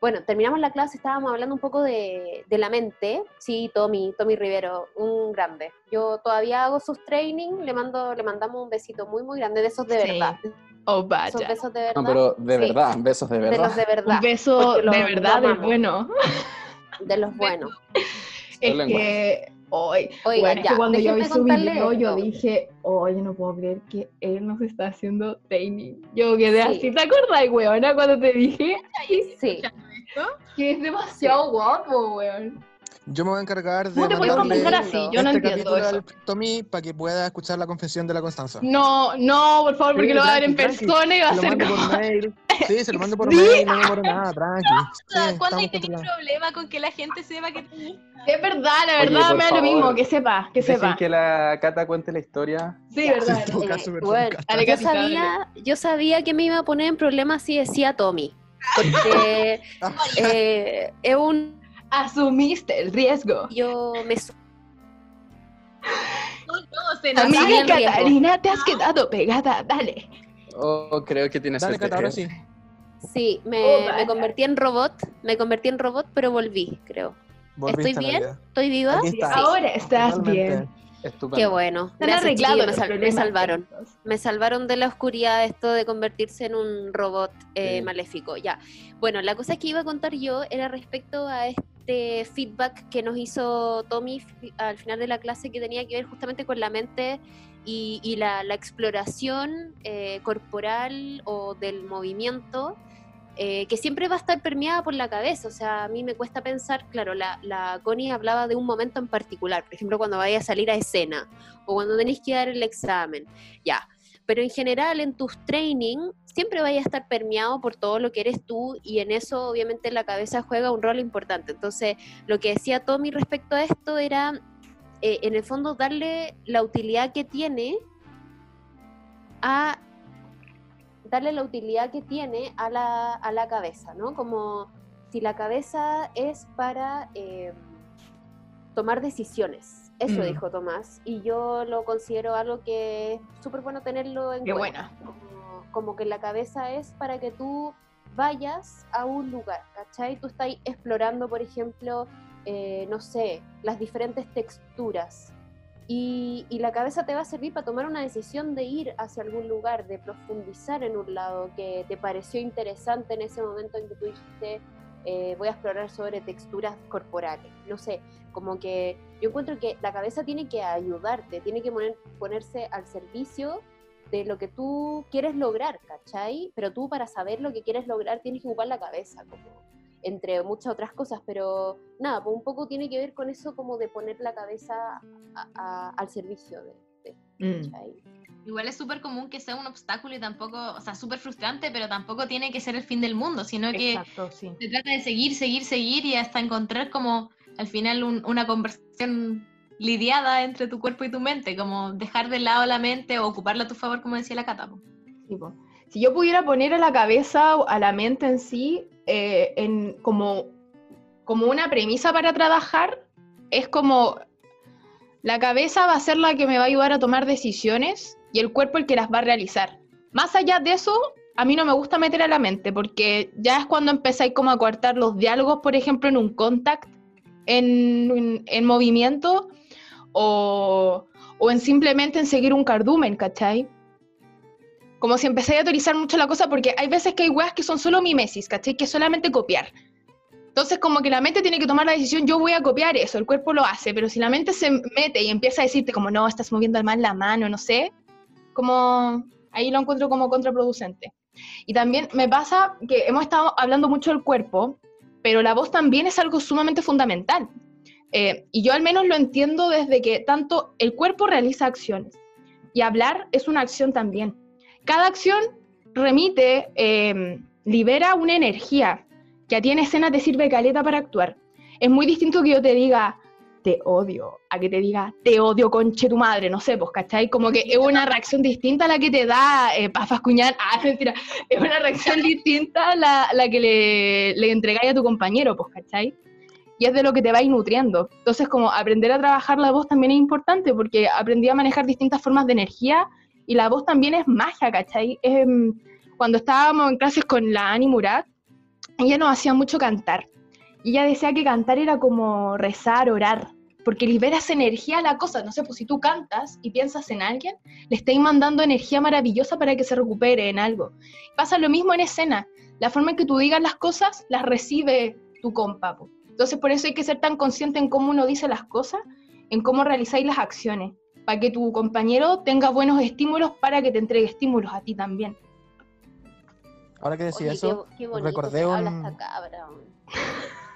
bueno, terminamos la clase, estábamos hablando un poco de, de la mente. Sí, Tommy, Tommy Rivero, un grande. Yo todavía hago sus training, le mando, le mandamos un besito muy, muy grande, de esos de Sí. verdad. Oh, vaya. besos de verdad. No, pero de Sí, verdad, besos de De verdad. los de verdad. Un beso de verdad, de bueno. De los buenos. Es que hoy, Oigan, bueno, es ya, que cuando yo vi su video, yo esto. dije, oye, no puedo creer que él nos está haciendo training. Yo quedé Sí. así, ¿te acuerdas, weona, cuando te dije Sí. que es demasiado guapo, weón? Yo me voy a encargar de ¿Cómo te puedes mandarle comportar así? Yo no este entiendo capítulo eso. Tommy para que pueda escuchar la confesión de la Constanza. No, no, por favor, porque Sí, lo va a ver en tranqui, persona y va a Se lo ser mando como... por mail. Sí, se lo mando por Sí. mail, no me demoro nada, tranqui. Sí, ¿Cuándo hay tenido controlados. problema con que la gente sepa que? Es verdad, la Oye, verdad por me da lo mismo, que sepa, que Dejen sepa. que la Cata cuente la historia. Sí, verdad. Todo verdad. caso, Eh, bueno, yo sabía, yo sabía que me iba a poner en problemas si decía Tommy. Porque eh, es un. Asumiste el riesgo. Yo me. No, no, se. Amiga. Catarina, te has quedado pegada, dale. Oh, creo que tiene Dale, suerte. Cata, ahora sí. Sí, me, Oh, me convertí en robot. Me convertí en robot, pero volví, creo. Volviste ¿Estoy bien? ¿Estoy viva? Está. Ahora estás Totalmente. bien. Estupendo. Qué bueno. Gracias, me, sal- me salvaron. Me salvaron de la oscuridad esto de convertirse en un robot eh, Sí. maléfico. Ya. Bueno, la cosa que iba a contar yo era respecto a este feedback que nos hizo Tommy al final de la clase que tenía que ver justamente con la mente y, y la, la exploración eh, corporal o del movimiento. Eh, que siempre va a estar permeada por la cabeza, o sea, a mí me cuesta pensar, claro, la, la Connie hablaba de un momento en particular, por ejemplo, cuando vaya a salir a escena, o cuando tenéis que dar el examen, ya. Pero en general en tus training siempre vaya a estar permeado por todo lo que eres tú y en eso obviamente la cabeza juega un rol importante. Entonces lo que decía Tommy respecto a esto era eh, en el fondo darle la utilidad que tiene a darle la utilidad que tiene a la, a la cabeza, ¿no? Como si la cabeza es para eh, tomar decisiones. Eso Mm. dijo Tomás. Y yo lo considero algo que es súper bueno tenerlo en Qué cuenta. buena. Como, como que la cabeza es para que tú vayas a un lugar, ¿cachai? Tú estás explorando, por ejemplo, eh, no sé, las diferentes texturas. Y, la cabeza te va a servir para tomar una decisión de ir hacia algún lugar, de profundizar en un lado que te pareció interesante en ese momento en que tú dijiste, eh, voy a explorar sobre texturas corporales. No sé, como que yo encuentro que la cabeza tiene que ayudarte, tiene que poner, ponerse al servicio de lo que tú quieres lograr, ¿cachai? Pero tú para saber lo que quieres lograr tienes que ocupar la cabeza, como entre muchas otras cosas, pero nada, pues un poco tiene que ver con eso como de poner la cabeza a- a- al servicio de, de- Mm. Igual es súper común que sea un obstáculo y tampoco, o sea, súper frustrante, pero tampoco tiene que ser el fin del mundo, sino que Exacto, sí. se trata de seguir, seguir, seguir y hasta encontrar como al final un- una conversación lidiada entre tu cuerpo y tu mente, como dejar de lado la mente o ocuparla a tu favor, como decía la Cata. Sí. Si yo pudiera poner a la cabeza o a la mente en sí eh, en, como, como una premisa para trabajar, es como la cabeza va a ser la que me va a ayudar a tomar decisiones y el cuerpo el que las va a realizar. Más allá de eso, a mí no me gusta meter a la mente porque ya es cuando empezáis como a cortar los diálogos, por ejemplo, en un contact, en, en- en movimiento o, o en simplemente en seguir un cardumen, ¿cachai? Como si empecé a autorizar mucho la cosa, porque hay veces que hay weas que son solo mimesis, ¿cachai? Que es solamente copiar. Entonces, como que la mente tiene que tomar la decisión, yo voy a copiar eso, el cuerpo lo hace, pero si la mente se mete y empieza a decirte como, no, estás moviendo mal la mano, no sé, como ahí lo encuentro como contraproducente. Y también me pasa que hemos estado hablando mucho del cuerpo, pero la voz también es algo sumamente fundamental. Eh, y yo al menos lo entiendo desde que tanto el cuerpo realiza acciones y hablar es una acción también cada acción remite, eh, libera una energía que a ti en escena te sirve caleta para actuar. Es muy distinto que yo te diga, te odio, a que te diga, te odio, conche tu madre, no sé, pues, ¿cachai? Como que es una reacción distinta a la que te da eh, para fascuñar, ah, mentira, es una reacción distinta a la, la que le, le entregáis a tu compañero, pues, ¿cachai? Y es de lo que te vais nutriendo. Entonces, como aprender a trabajar la voz también es importante, porque aprendí a manejar distintas formas de energía y la voz también es magia, ¿cachai? Em, cuando estábamos en clases con la Ani Murat, ella nos hacía mucho cantar. Y ella decía que cantar era como rezar, orar, porque liberas energía a la cosa. No sé, pues si tú cantas y piensas en alguien, le estáis mandando energía maravillosa para que se recupere en algo. Pasa lo mismo en escena. La forma en que tú digas las cosas, las recibe tu compa. Entonces, por eso hay que ser tan consciente en cómo uno dice las cosas, en cómo realizáis las acciones para que tu compañero tenga buenos estímulos para que te entregue estímulos a ti también. Ahora que decía Oye, eso, qué, qué bonito recordé que habla un- esta cabra. weón.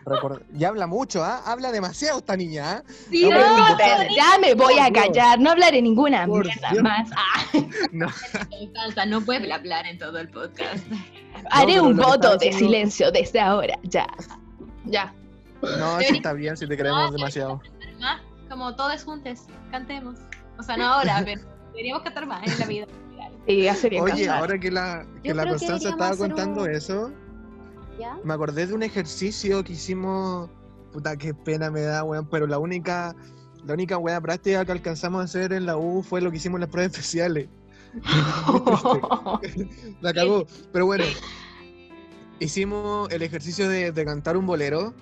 record- ya habla mucho, ¿ah? Habla demasiado esta niña, ¿ah? Sí, No, ya me voy a callar, no hablaré ninguna Por mierda Dios. más. Ah, No, no puedes hablar en todo el podcast. haré un voto de silencio desde ahora, ya. Ya. no, sí está bien si te queremos demasiado. Más, como todos juntos, cantemos. O sea, no ahora, pero deberíamos cantar más en la vida. Bien Oye, cantar. ahora que la, que la Constanza estaba contando un- eso, ¿Ya? me acordé de un ejercicio que hicimos. Puta, qué pena me da, weón. Pero la única, la única weá práctica que alcanzamos a hacer en la U fue lo que hicimos en las pruebas especiales. La cagó. Pero bueno, hicimos el ejercicio de, de cantar un bolero.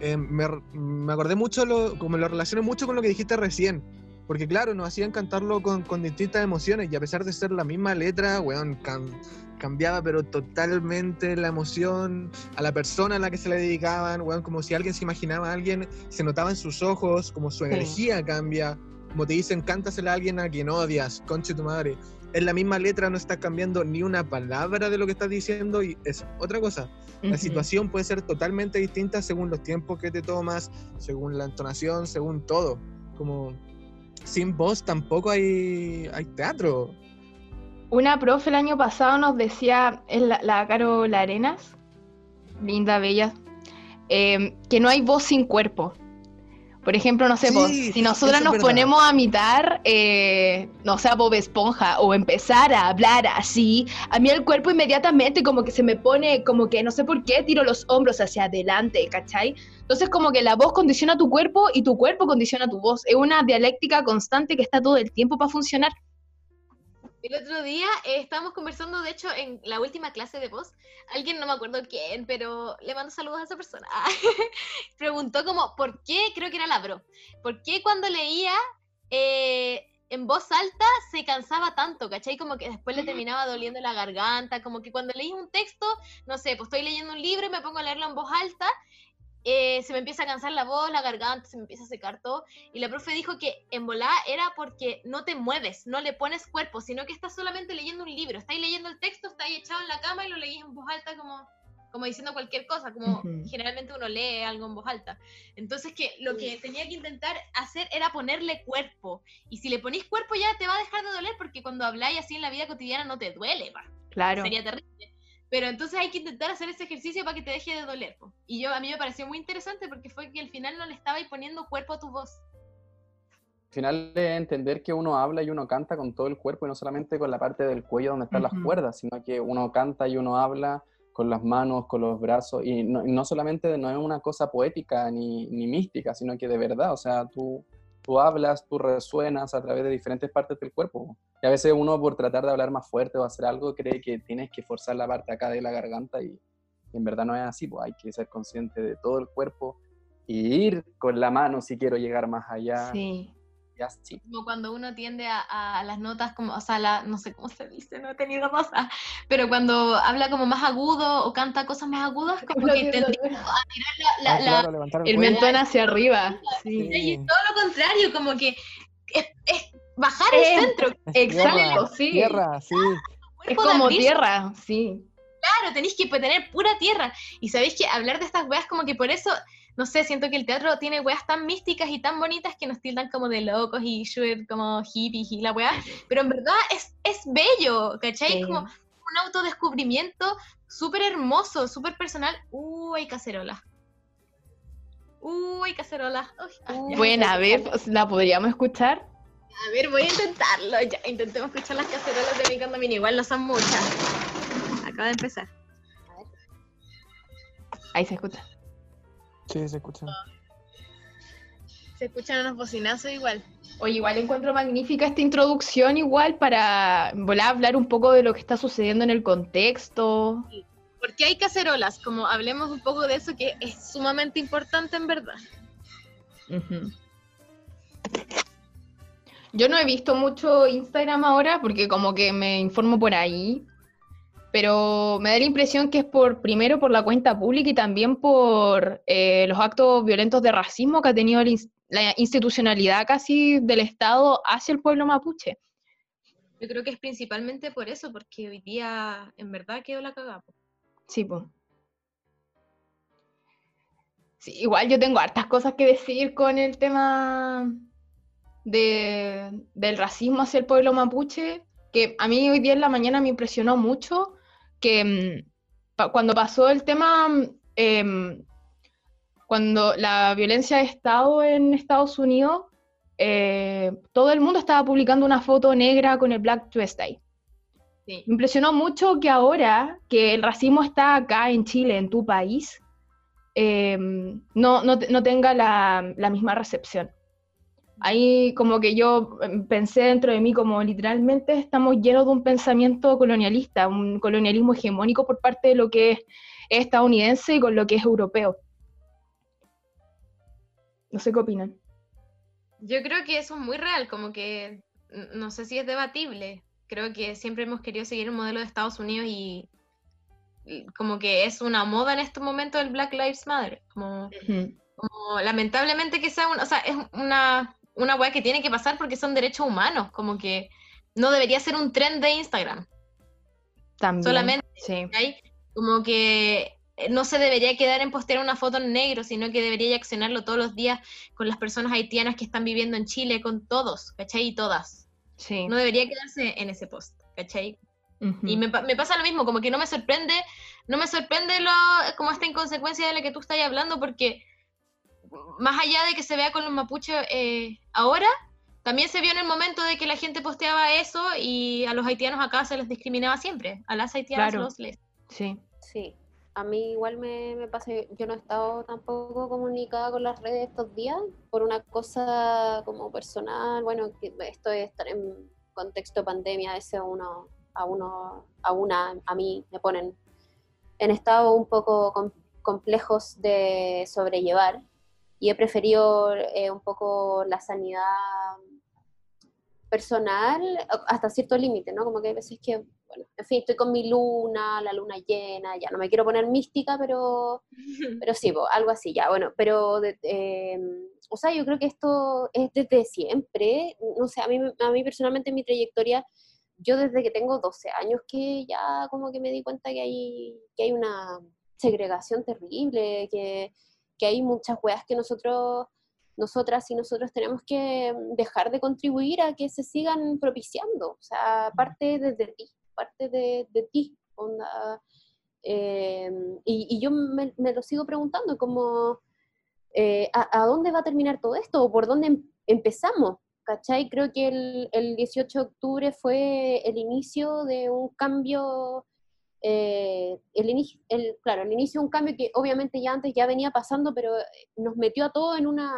Eh, me, me acordé mucho, lo, como lo relacioné mucho con lo que dijiste recién. Porque claro, nos hacían cantarlo con, con distintas emociones y a pesar de ser la misma letra, weón, cam- cambiaba pero totalmente la emoción a la persona a la que se le dedicaban, weón, como si alguien se imaginaba a alguien, se notaba en sus ojos, como su Sí. energía cambia, como te dicen, cántasela a alguien a quien odias, conche tu madre. Es la misma letra, no estás cambiando ni una palabra de lo que estás diciendo y es otra cosa. La Ujú. situación puede ser totalmente distinta según los tiempos que te tomas, según la entonación, según todo. Como sin voz tampoco hay, hay teatro. Una profe el año pasado nos decía, la, la Carol Arenas, linda, bella, eh, que no hay voz sin cuerpo. Por ejemplo, no sé, Sí, vos, si nosotras nos verdad. ponemos a imitar, eh, no sé, a Bob Esponja, o empezar a hablar así, a mí el cuerpo inmediatamente como que se me pone, como que no sé por qué, tiro los hombros hacia adelante, ¿cachai? Entonces como que la voz condiciona tu cuerpo y tu cuerpo condiciona tu voz. Es una dialéctica constante que está todo el tiempo para funcionar. El otro día eh, estábamos conversando, de hecho, en la última clase de voz, alguien, no me acuerdo quién, pero le mando saludos a esa persona, preguntó como, ¿por qué, creo que era la bro, por qué cuando leía, eh, en voz alta se cansaba tanto, ¿cachai? Como que después le terminaba doliendo la garganta, como que cuando leí un texto, no sé, pues estoy leyendo un libro y me pongo a leerlo en voz alta, eh, se me empieza a cansar la voz, la garganta, se me empieza a secar todo. Y la profe dijo que en volá era porque no te mueves, no le pones cuerpo, sino que estás solamente leyendo un libro, estáis leyendo el texto, estáis echado en la cama y lo leís en voz alta como como diciendo cualquier cosa, como Ujú. generalmente uno lee algo en voz alta. Entonces que lo que tenía que intentar hacer era ponerle cuerpo. Y si le ponís cuerpo ya te va a dejar de doler porque cuando habláis así en la vida cotidiana no te duele, pa. Claro. sería terrible. Pero entonces hay que intentar hacer ese ejercicio para que te deje de doler. po. Y yo a mí me pareció muy interesante porque fue que al final no le estabais poniendo cuerpo a tu voz. Al final es entender que uno habla y uno canta con todo el cuerpo y no solamente con la parte del cuello donde están las cuerdas, sino que uno canta y uno habla con las manos, con los brazos, y no, y no solamente no es una cosa poética ni, ni mística, sino que de verdad, o sea, tú, tú hablas, tú resuenas a través de diferentes partes del cuerpo. Y a veces uno por tratar de hablar más fuerte o hacer algo cree que tienes que forzar la parte acá de la garganta y, y en verdad no es así, pues hay que ser consciente de todo el cuerpo y ir con la mano si quiero llegar más allá. Sí. Y así. Como cuando uno tiende a, a las notas, como, o sea, la, no sé cómo se dice, no he tenido dos, ah, pero cuando habla como más agudo o canta cosas más agudas, como que tendría la, la- Ah, la- claro, el mentón hacia arriba. Sí. y todo lo contrario, como que es, es bajar el Eh, centro, Exacto, sí. Tierra, sí. Es como tierra, sí. Claro, tenéis que tener pura tierra. Y sabéis que hablar de estas weas, como que por eso, no sé, siento que el teatro tiene weas tan místicas y tan bonitas que nos tildan como de locos y como hippies y la wea. Pero en verdad es, es bello, ¿cachai? Sí. Como un autodescubrimiento súper hermoso, súper personal. Uy, hay cacerola. Uy, cacerola. Uy, ah. Buena, a ver, ¿la podríamos escuchar? A ver, voy a intentarlo. Ya, intentemos escuchar las cacerolas de mi condominio. Igual no son muchas. Acaba de empezar. Ahí se escucha. Sí, se escucha. Se escuchan unos bocinazos igual. Oye, igual encuentro magnífica esta introducción, igual para volar a hablar un poco de lo que está sucediendo en el contexto. ¿Por qué hay cacerolas? Como hablemos un poco de eso que es sumamente importante en verdad. Ujú. Yo no he visto mucho Instagram ahora porque como que me informo por ahí, pero me da la impresión que es por primero por la cuenta pública y también por eh, los actos violentos de racismo que ha tenido ins- la institucionalidad casi del Estado hacia el pueblo mapuche. Yo creo que es principalmente por eso, porque hoy día en verdad quedó la cagada. Sí, pues. Sí, igual yo tengo hartas cosas que decir con el tema de, del racismo hacia el pueblo mapuche, que a mí hoy día en la mañana me impresionó mucho que mm, pa- cuando pasó el tema, mm, em, cuando la violencia de Estado en Estados Unidos, eh, todo el mundo estaba publicando una foto negra con el Black Tuesday. Sí. Me impresionó mucho que ahora que el racismo está acá en Chile, en tu país, eh, no, no, no tenga la, la misma recepción. Ahí como que yo eh, pensé dentro de mí como literalmente estamos llenos de un pensamiento colonialista, un colonialismo hegemónico por parte de lo que es estadounidense y con lo que es europeo. No sé qué opinan. Yo creo que eso es muy real, como que no sé si es debatible. Creo que siempre hemos querido seguir el modelo de Estados Unidos y como que es una moda en estos momentos el Black Lives Matter. Como, como lamentablemente que sea un, o sea, es una, una weá que tiene que pasar porque son derechos humanos, como que no debería ser un trend de Instagram. También. Solamente, Sí. ¿cachai? Como que no se debería quedar en postear una foto en negro, sino que debería accionarlo todos los días con las personas haitianas que están viviendo en Chile, con todos, ¿cachai? Y todas. Sí. No debería quedarse en ese post, ¿cachai? Ujú. Y me, me pasa lo mismo, como que no me sorprende, no me sorprende lo, como esta inconsecuencia de la que tú estás hablando, porque más allá de que se vea con los mapuches eh, ahora, también se vio en el momento de que la gente posteaba eso y a los haitianos acá se les discriminaba siempre, a las haitianas Claro. los les. Sí. Sí, a mí igual me, me pasa, yo no he estado tampoco comunicada con las redes estos días por una cosa como personal, bueno, que esto de estar en contexto pandemia, a veces uno, a uno, a una, a mí me ponen en estado un poco com- complejos de sobrellevar y he preferido eh, un poco la sanidad personal hasta cierto límite, ¿no? Como que hay veces que, bueno, en fin, estoy con mi luna, la luna llena, ya no me quiero poner mística, pero, pero sí, algo así, ya, bueno, pero, de- eh, o sea, yo creo que esto es desde siempre, no sé, a mí, a mí personalmente en mi trayectoria, yo desde que tengo 12 años que ya como que me di cuenta que hay, que hay una segregación terrible, que, que hay muchas weas que nosotros nosotras y nosotros tenemos que dejar de contribuir a que se sigan propiciando. O sea, parte desde ti, parte de, de ti. onda, eh, y, y yo me, me lo sigo preguntando, como, eh, ¿a, a dónde va a terminar todo esto? ¿O por dónde em- empezamos? ¿Cachai? Creo que el, el 18 de octubre fue el inicio de un cambio eh, el inicio, el, claro, el inicio de un cambio que obviamente ya antes ya venía pasando, pero eh, nos metió a todos en una,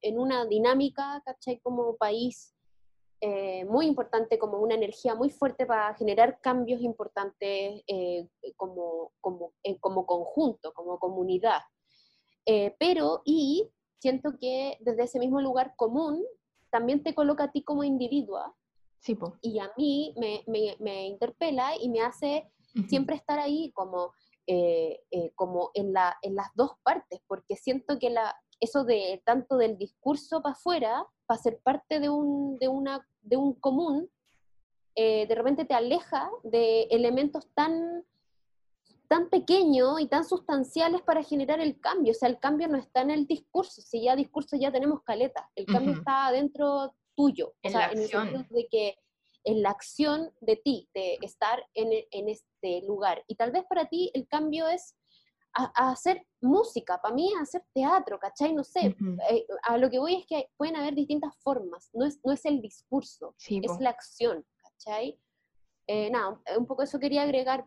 en una dinámica, ¿cachai? Como país eh, muy importante, como una energía muy fuerte para generar cambios importantes eh, como, como, eh, como conjunto, como comunidad. Eh, pero, y siento que desde ese mismo lugar común, también te coloca a ti como individua Sí, po. y a mí me, me, me interpela y me hace Siempre estar ahí como, eh, eh, como en, la, en las dos partes, porque siento que la, eso de tanto del discurso para afuera, para ser parte de un, de una, de un común, eh, de repente te aleja de elementos tan tan pequeños y tan sustanciales para generar el cambio. O sea, el cambio no está en el discurso, si ya discurso ya tenemos caleta, el cambio está adentro tuyo, o En sea, la en el sentido de que en la acción de ti, de estar en, e- en este lugar. Y tal vez para ti el cambio es a, a hacer música, para mí es hacer teatro, ¿cachai? No sé, eh, a lo que voy es que pueden haber distintas formas, no es, no es el discurso, Sí, po. es la acción, ¿cachai? Eh, nada, un poco eso quería agregar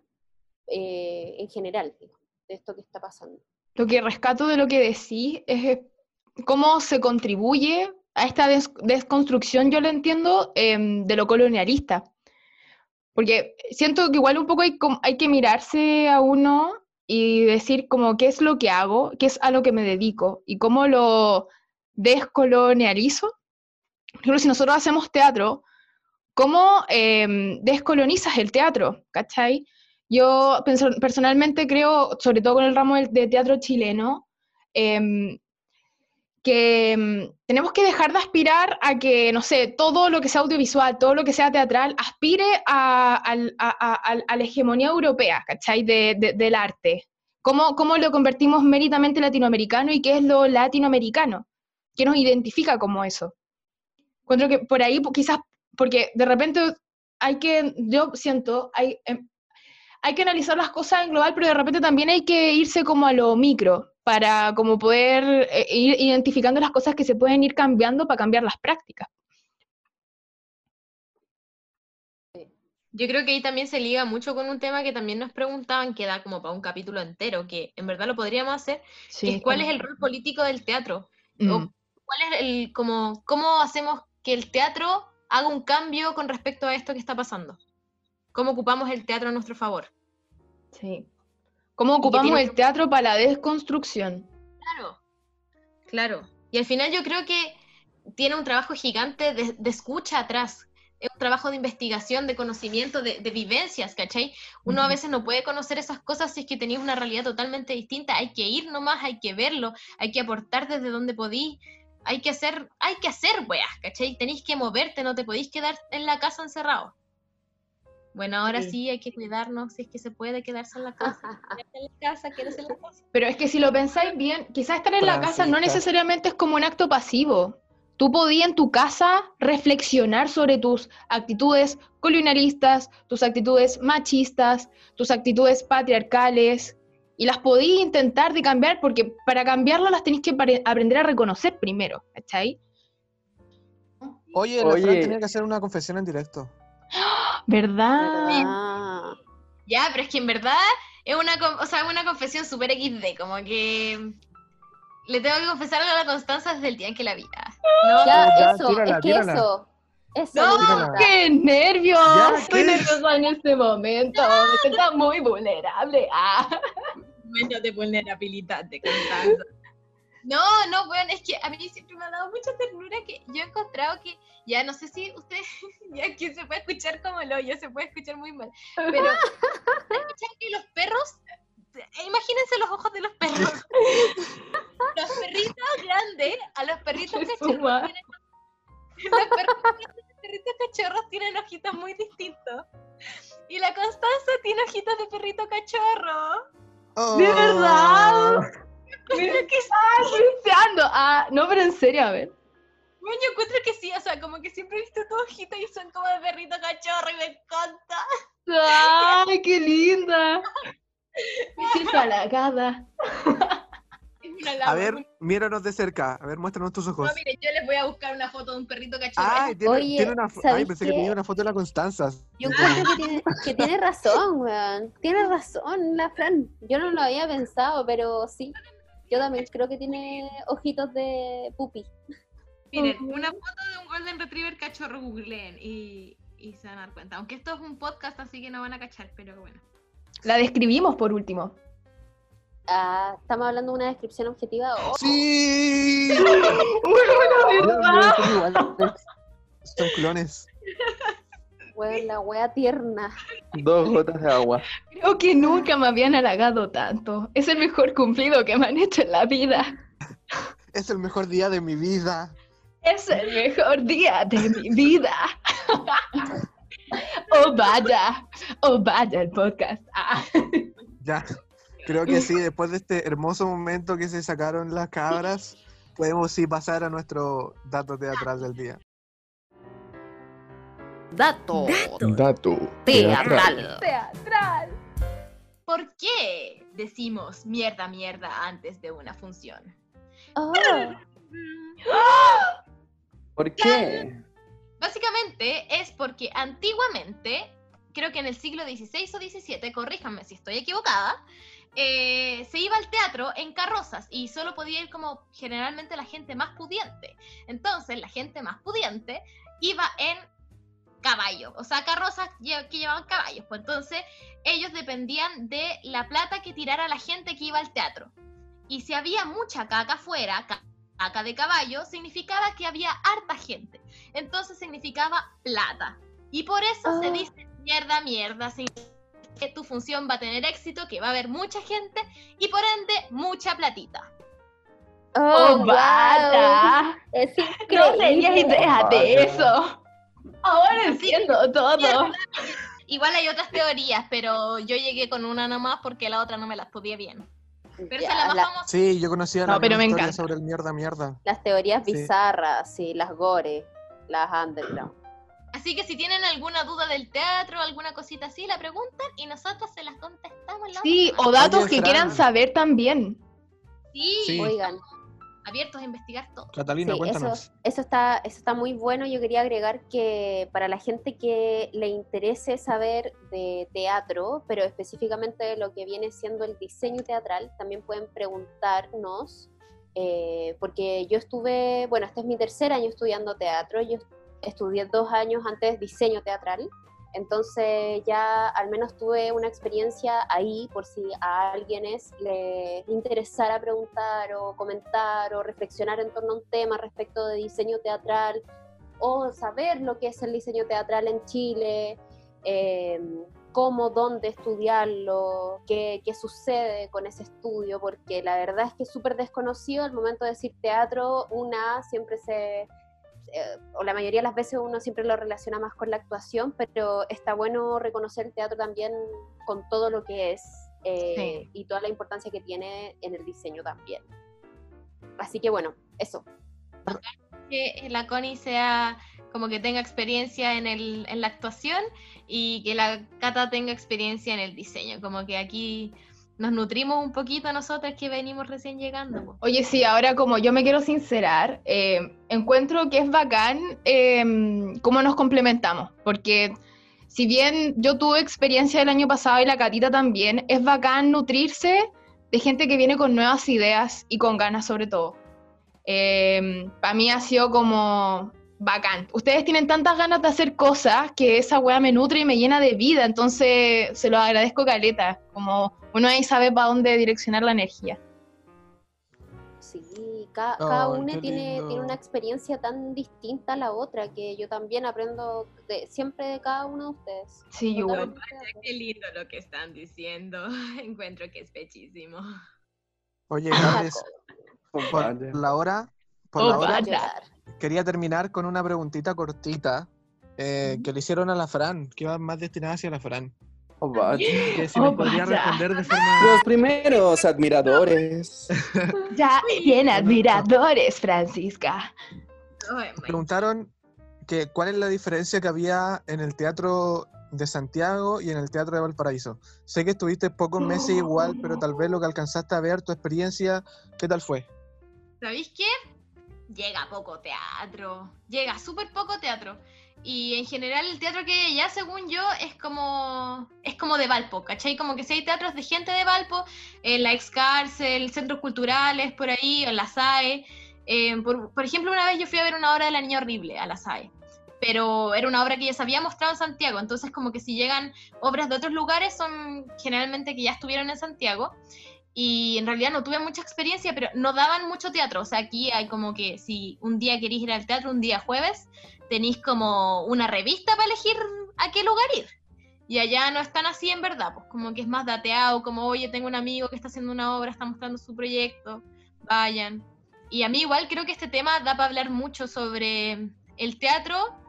eh, en general, digo, de esto que está pasando. Lo que rescato de lo que decís es cómo se contribuye a esta des- desconstrucción, yo lo entiendo, em, de lo colonialista. Porque siento que igual un poco hay, que mirarse a uno y decir como qué es lo que hago, qué es a lo que me dedico y cómo lo descolonializo. Por ejemplo, si nosotros hacemos teatro, ¿cómo em, descolonizas el teatro? ¿Cachai? Yo personalmente creo, sobre todo con el ramo de, teatro chileno, em, que em, tenemos que dejar de aspirar a que, no sé, todo lo que sea audiovisual, todo lo que sea teatral, aspire a, a- a- a- la hegemonía europea, ¿cachai? De- de- del arte. ¿Cómo, ¿Cómo lo convertimos méritamente latinoamericano y qué es lo latinoamericano? ¿Qué nos identifica como eso? Encuentro que por ahí quizás, porque de repente hay que, yo siento, hay, em, hay que analizar las cosas en global, pero de repente también hay que irse como a lo micro para como poder eh, ir identificando las cosas que se pueden ir cambiando para cambiar las prácticas. Yo creo que ahí también se liga mucho con un tema que también nos preguntaban, que da como para un capítulo entero, que en verdad lo podríamos hacer, que es cuál es el rol político del teatro. Mm, o cuál es el, como, cómo hacemos que el teatro haga un cambio con respecto a esto que está pasando. ¿Cómo ocupamos el teatro a nuestro favor? sí. ¿Cómo ocupamos tiene el teatro para la desconstrucción? Claro, claro. Y al final yo creo que tiene un trabajo gigante de, de escucha atrás. Es un trabajo de investigación, de conocimiento, de, de vivencias, ¿cachai? Uno a veces no puede conocer esas cosas si es que tenéis una realidad totalmente distinta. Hay que ir nomás, hay que verlo, hay que aportar desde donde podís. Hay que hacer, hay que hacer, weas, ¿cachai? Tenéis que moverte, no te podéis quedar en la casa encerrado. Bueno, ahora Sí. sí hay que cuidarnos, si es que se puede quedarse en la casa. Quédate en la casa, quédate en la casa. Pero es que si lo pensáis bien, quizás estar en la casa no necesariamente es como un acto pasivo. Tú podías en tu casa reflexionar sobre tus actitudes colonialistas, tus actitudes machistas, tus actitudes patriarcales, y las podías intentar de cambiar, porque para cambiarlas las tenéis que aprender a reconocer primero, ¿cachai? Oye, Fran Oye. tenía que hacer una confesión en directo. ¿Verdad? Ah, Ya, pero es que en verdad es una, con- o sea, una confesión súper XD, como que le tengo que confesar algo a la Constanza desde el día en que la vi. Ah, ¿no? ya, ya, eso, tírala, es que tírala. eso, eso No. ¡Qué nervios! Ya, Estoy ¿qué? nerviosa en este momento. Me siento muy vulnerable. Ah. Momento de vulnerabilidad de Constanza. No, no, bueno, es que a mí siempre me ha dado mucha ternura que yo he encontrado que, ya no sé si ustedes, ya aquí se puede escuchar como lo yo, se puede escuchar muy mal, pero escuchan que los perros, imagínense los ojos de los perros. Los perritos grandes, a los perritos Qué cachorros tienen, los perros grandes, los perritos cachorros tienen ojitos muy distintos. Y la Constanza tiene ojitos de perrito cachorro. ¿De Oh. verdad? Mira que deseando. Ah, no, pero en serio, a ver. Bueno, yo encuentro que sí, o sea, como que siempre he visto tu ojito y son como de perrito cachorro y me encanta. ¡Ay, qué linda! Me siento halagada. Es una A ver, míranos de cerca. A ver, muéstranos tus ojos. No, mire, yo les voy a buscar una foto de un perrito cachorro. Ay, tiene, Oye, tiene una fo- Ay, ¿sabes pensé que qué? tenía una foto de la Constanza. Yo encuentro que tiene, que tiene razón, weón. Tiene razón la Fran. Yo no lo había pensado, pero sí. Yo también creo que tiene ojitos de pupi. Miren, una foto de un Golden Retriever cachorro googleen y, y se van a dar cuenta. Aunque esto es un podcast, así que no van a cachar, pero bueno. La describimos por último. Ah, estamos hablando de una descripción objetiva. Oh, ¡Sí! Dios mío, son clones. weón, la wea tierna. Dos gotas de agua. Creo que nunca me habían halagado tanto. Es el mejor cumplido que me han hecho en la vida. Es el mejor día de mi vida. Es el mejor día de mi vida. Oh, vaya. Oh, vaya el podcast. Ah. Ya. Creo que sí, después de este hermoso momento que se sacaron las cabras, podemos sí pasar a nuestro dato teatral del día. Dato, Dato. teatral. Teatral. ¿Por qué decimos mierda, mierda antes de una función? Oh, ¿Por qué? Básicamente es porque antiguamente, creo que en el siglo XVI o XVII, corríjanme si estoy equivocada, eh, se iba al teatro en carrozas y solo podía ir como generalmente la gente más pudiente. Entonces la gente más pudiente iba en caballo, o sea, carrozas que llevaban caballos. Pues entonces ellos dependían de la plata que tirara la gente que iba al teatro. Y si había mucha caca afuera, ca- caca de caballo, significaba que había harta gente entonces significaba plata. Y por eso se Ah. dice mierda, mierda, significa que tu función va a tener éxito, que va a haber mucha gente y por ende mucha platita. oh, Oh, wow. Es No tenía increíble. idea de eso. Ahora entiendo todo. Igual hay otras teorías, pero yo llegué con una nomás porque la otra no me las podía bien. Pero esa es la Ya, más la- famosa. Sí, yo conocía No, la pero me encanta. sobre el mierda, mierda. las teorías Sí. bizarras, sí, las gore, las underground. Así que si tienen alguna duda del teatro, alguna cosita así, la preguntan y nosotros se las contestamos. la Sí, otra o datos Oye, que Fran. quieran saber también. Sí, Sí. Oigan, abiertos a investigar todo. Catalina, Sí, cuéntanos. Eso, eso, está, eso está muy bueno. Yo quería agregar que para la gente que le interese saber de teatro, pero específicamente de lo que viene siendo el diseño teatral, también pueden preguntarnos, eh, porque yo estuve, bueno, este es mi tercer año estudiando teatro, yo estudié dos años antes diseño teatral. Entonces ya al menos tuve una experiencia ahí por si a alguien es, le interesara preguntar o comentar o reflexionar en torno a un tema respecto de diseño teatral o saber lo que es el diseño teatral en Chile, eh, cómo, dónde estudiarlo, qué, qué sucede con ese estudio, porque la verdad es que es súper desconocido al momento de decir teatro, una siempre se eh, o la mayoría de las veces uno siempre lo relaciona más con la actuación, pero está bueno reconocer el teatro también con todo lo que es eh, Sí. y toda la importancia que tiene en el diseño también. Así que bueno, eso. que la Connie sea como que tenga experiencia en, el, en la actuación y que la Cata tenga experiencia en el diseño. Como que aquí nos nutrimos un poquito nosotras que venimos recién llegando. Oye, sí, ahora como yo me quiero sincerar, eh, encuentro que es bacán eh, cómo nos complementamos, porque si bien yo tuve experiencia el año pasado y la Catita también, es bacán nutrirse de gente que viene con nuevas ideas y con ganas sobre todo. Para mí ha sido como bacán. Ustedes tienen tantas ganas de hacer cosas que esa weá me nutre y me llena de vida, entonces se lo agradezco caleta, como uno ahí sabe para dónde direccionar la energía. Sí, ca- cada Ay, una qué tiene, tiene una experiencia tan distinta a la otra que yo también aprendo de, siempre de cada uno de ustedes. Sí, igual. Acuerdo. Qué lindo lo que están diciendo. Encuentro que es pechísimo. Oye, Gabres, por la hora, por Oh, la hora. Quería terminar con una preguntita cortita eh, que le hicieron a la Fran, que va más destinada hacia la Fran. Oh. Que si me Oh, podría vaya. responder de forma... Los primeros admiradores. Ya tiene admiradores, Francisca. Preguntaron que cuál es la diferencia que había en el teatro de Santiago y en el teatro de Valparaíso. Sé que estuviste pocos meses igual, pero tal vez lo que alcanzaste a ver, tu experiencia, ¿qué tal fue? ¿Sabéis qué? Llega poco teatro. Llega súper poco teatro. Y en general el teatro que hay allá, según yo, es como es como de Valpo, ¿cachai? Como que si hay teatros de gente de Valpo, en la ex cárcel, centros culturales, por ahí, en la SAE. Eh, por, por ejemplo, una vez yo fui a ver una obra de La Niña Horrible a la SAE. Pero era una obra que ya se había mostrado en Santiago, entonces como que si llegan obras de otros lugares son generalmente que ya estuvieron en Santiago y en realidad no tuve mucha experiencia, pero no daban mucho teatro. O sea, aquí hay como que si un día queréis ir al teatro, un día jueves, tenéis como una revista para elegir a qué lugar ir. Y allá no están así en verdad, pues como que es más dateado, como oye, tengo un amigo que está haciendo una obra, está mostrando su proyecto, vayan. Y a mí igual creo que este tema da para hablar mucho sobre el teatro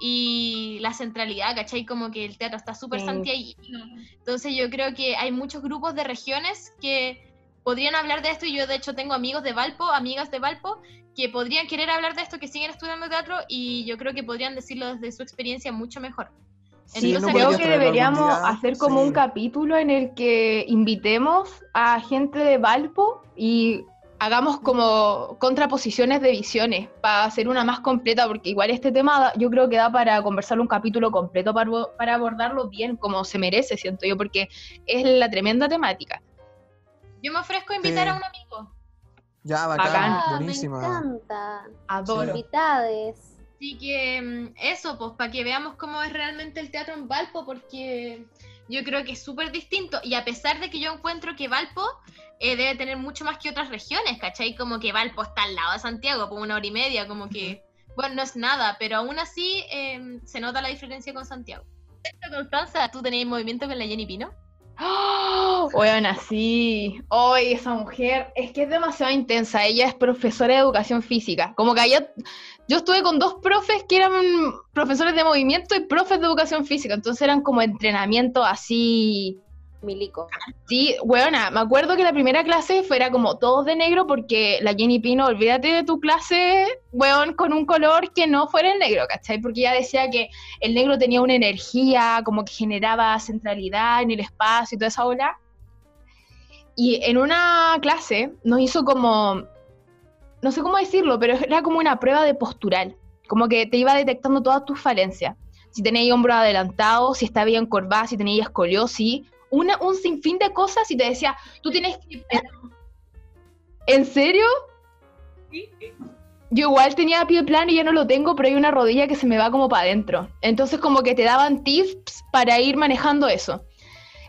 y la centralidad, ¿cachai? Como que el teatro está súper Sí. santiaguino. Entonces yo creo que hay muchos grupos de regiones que podrían hablar de esto y yo de hecho tengo amigos de Valpo, amigas de Valpo, que podrían querer hablar de esto, que siguen estudiando teatro y yo creo que podrían decirlo desde su experiencia mucho mejor. Sí, Entonces, Creo que deberíamos hacer como sí. un capítulo en el que invitemos a gente de Valpo y hagamos como contraposiciones de visiones para hacer una más completa, porque igual este tema yo creo que da para conversar un capítulo completo para, para abordarlo bien, como se merece, siento yo, porque es la tremenda temática. Yo me ofrezco a invitar Sí. a un amigo. Ya, bacán, Bacán. Ah, me encanta. Adoro. Invitades. Así que mm, eso, pues para que veamos cómo es realmente el teatro en Valpo, porque yo creo que es súper distinto. Y a pesar de que yo encuentro que Valpo eh, debe tener mucho más que otras regiones, ¿cachai? Como que está al lado de Santiago, por una hora y media, como que, bueno, no es nada, pero aún así eh, se nota la diferencia con Santiago. Constanza, ¿tú tenías movimiento con la Jenny Pino? ¡Oh! Bueno, sí. Hoy esa mujer es que es demasiado intensa. Ella es profesora de educación física. Como que allá, yo estuve con dos profes que eran profesores de movimiento y profes de educación física. Entonces eran como entrenamiento así. Milico. Sí, weona, me acuerdo que la primera clase fuera como todos de negro porque la Jenny Pino, olvídate de tu clase, weón, con un color que no fuera el negro, ¿cachai? Porque ella decía que el negro tenía una energía, como que generaba centralidad en el espacio y toda esa ola. Y en una clase nos hizo como, no sé cómo decirlo, pero era como una prueba de postural, como que te iba detectando todas tus falencias. Si tenías hombro adelantado, si estaba bien encorvada, si tenías escoliosis, una, un sinfín de cosas y te decía, tú tienes que... ¿En serio? Yo igual tenía pie plano y ya no lo tengo, pero hay una rodilla que se me va como para adentro. Entonces como que te daban tips para ir manejando eso.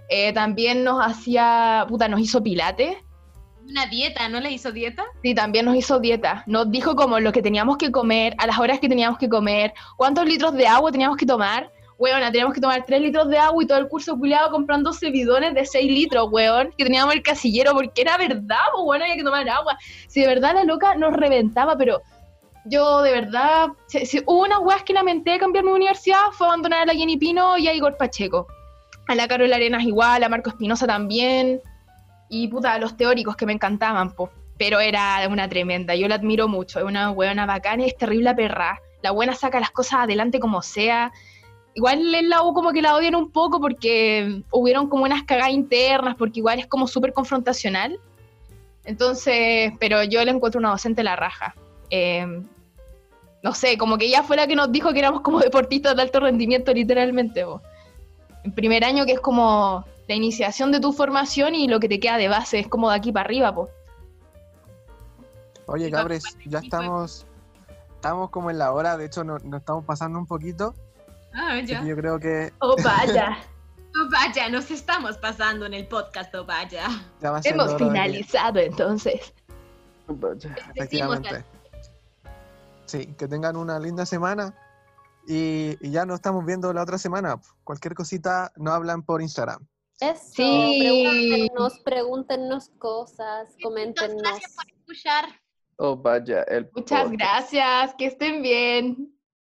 Eh, también nos hacía, puta, nos hizo pilates. Una dieta, ¿no le hizo dieta? Sí, también nos hizo dieta. Nos dijo como lo que teníamos que comer, a las horas que teníamos que comer, cuántos litros de agua teníamos que tomar. Weón, teníamos que tomar 3 litros de agua y todo el curso culiado comprando bidones de 6 litros, weón, que teníamos el casillero, porque era verdad, pues bueno, había que tomar agua. Si de verdad la loca nos reventaba, pero yo de verdad, si, hubo unas weas que lamenté de cambiar mi universidad, fue abandonar a la Jenny Pino y a Igor Pacheco. A la Carol Arenas igual, a Marco Espinosa también. Y puta, los teóricos que me encantaban, pues. Pero era una tremenda, yo la admiro mucho, es una weona bacana y es terrible perra. La buena saca las cosas adelante como sea. Igual en la U como que la odian un poco porque hubieron como unas cagadas internas, porque igual es como súper confrontacional. Entonces, pero yo le encuentro una docente la raja. Eh, no sé, como que ella fue la que nos dijo que éramos como deportistas de alto rendimiento, literalmente. po. En primer año que es como la iniciación de tu formación y lo que te queda de base es como de aquí para arriba, pues. Oye, cabres, ya estamos, estamos como en la hora, de hecho nos, nos estamos pasando un poquito. Ah, así ya. que yo creo que Oh, vaya. Oh, vaya, nos estamos pasando en el podcast, oh, vaya. ya Hemos finalizado entonces. Vaya. Efectivamente. Sí, que tengan una linda semana y, y ya nos estamos viendo la otra semana. Cualquier cosita nos hablan por Instagram. Eso, Sí. pregúntenos, pregúntenos cosas, coméntenos. Gracias por escuchar. Oh, vaya, el Muchas podcast. gracias, que estén bien.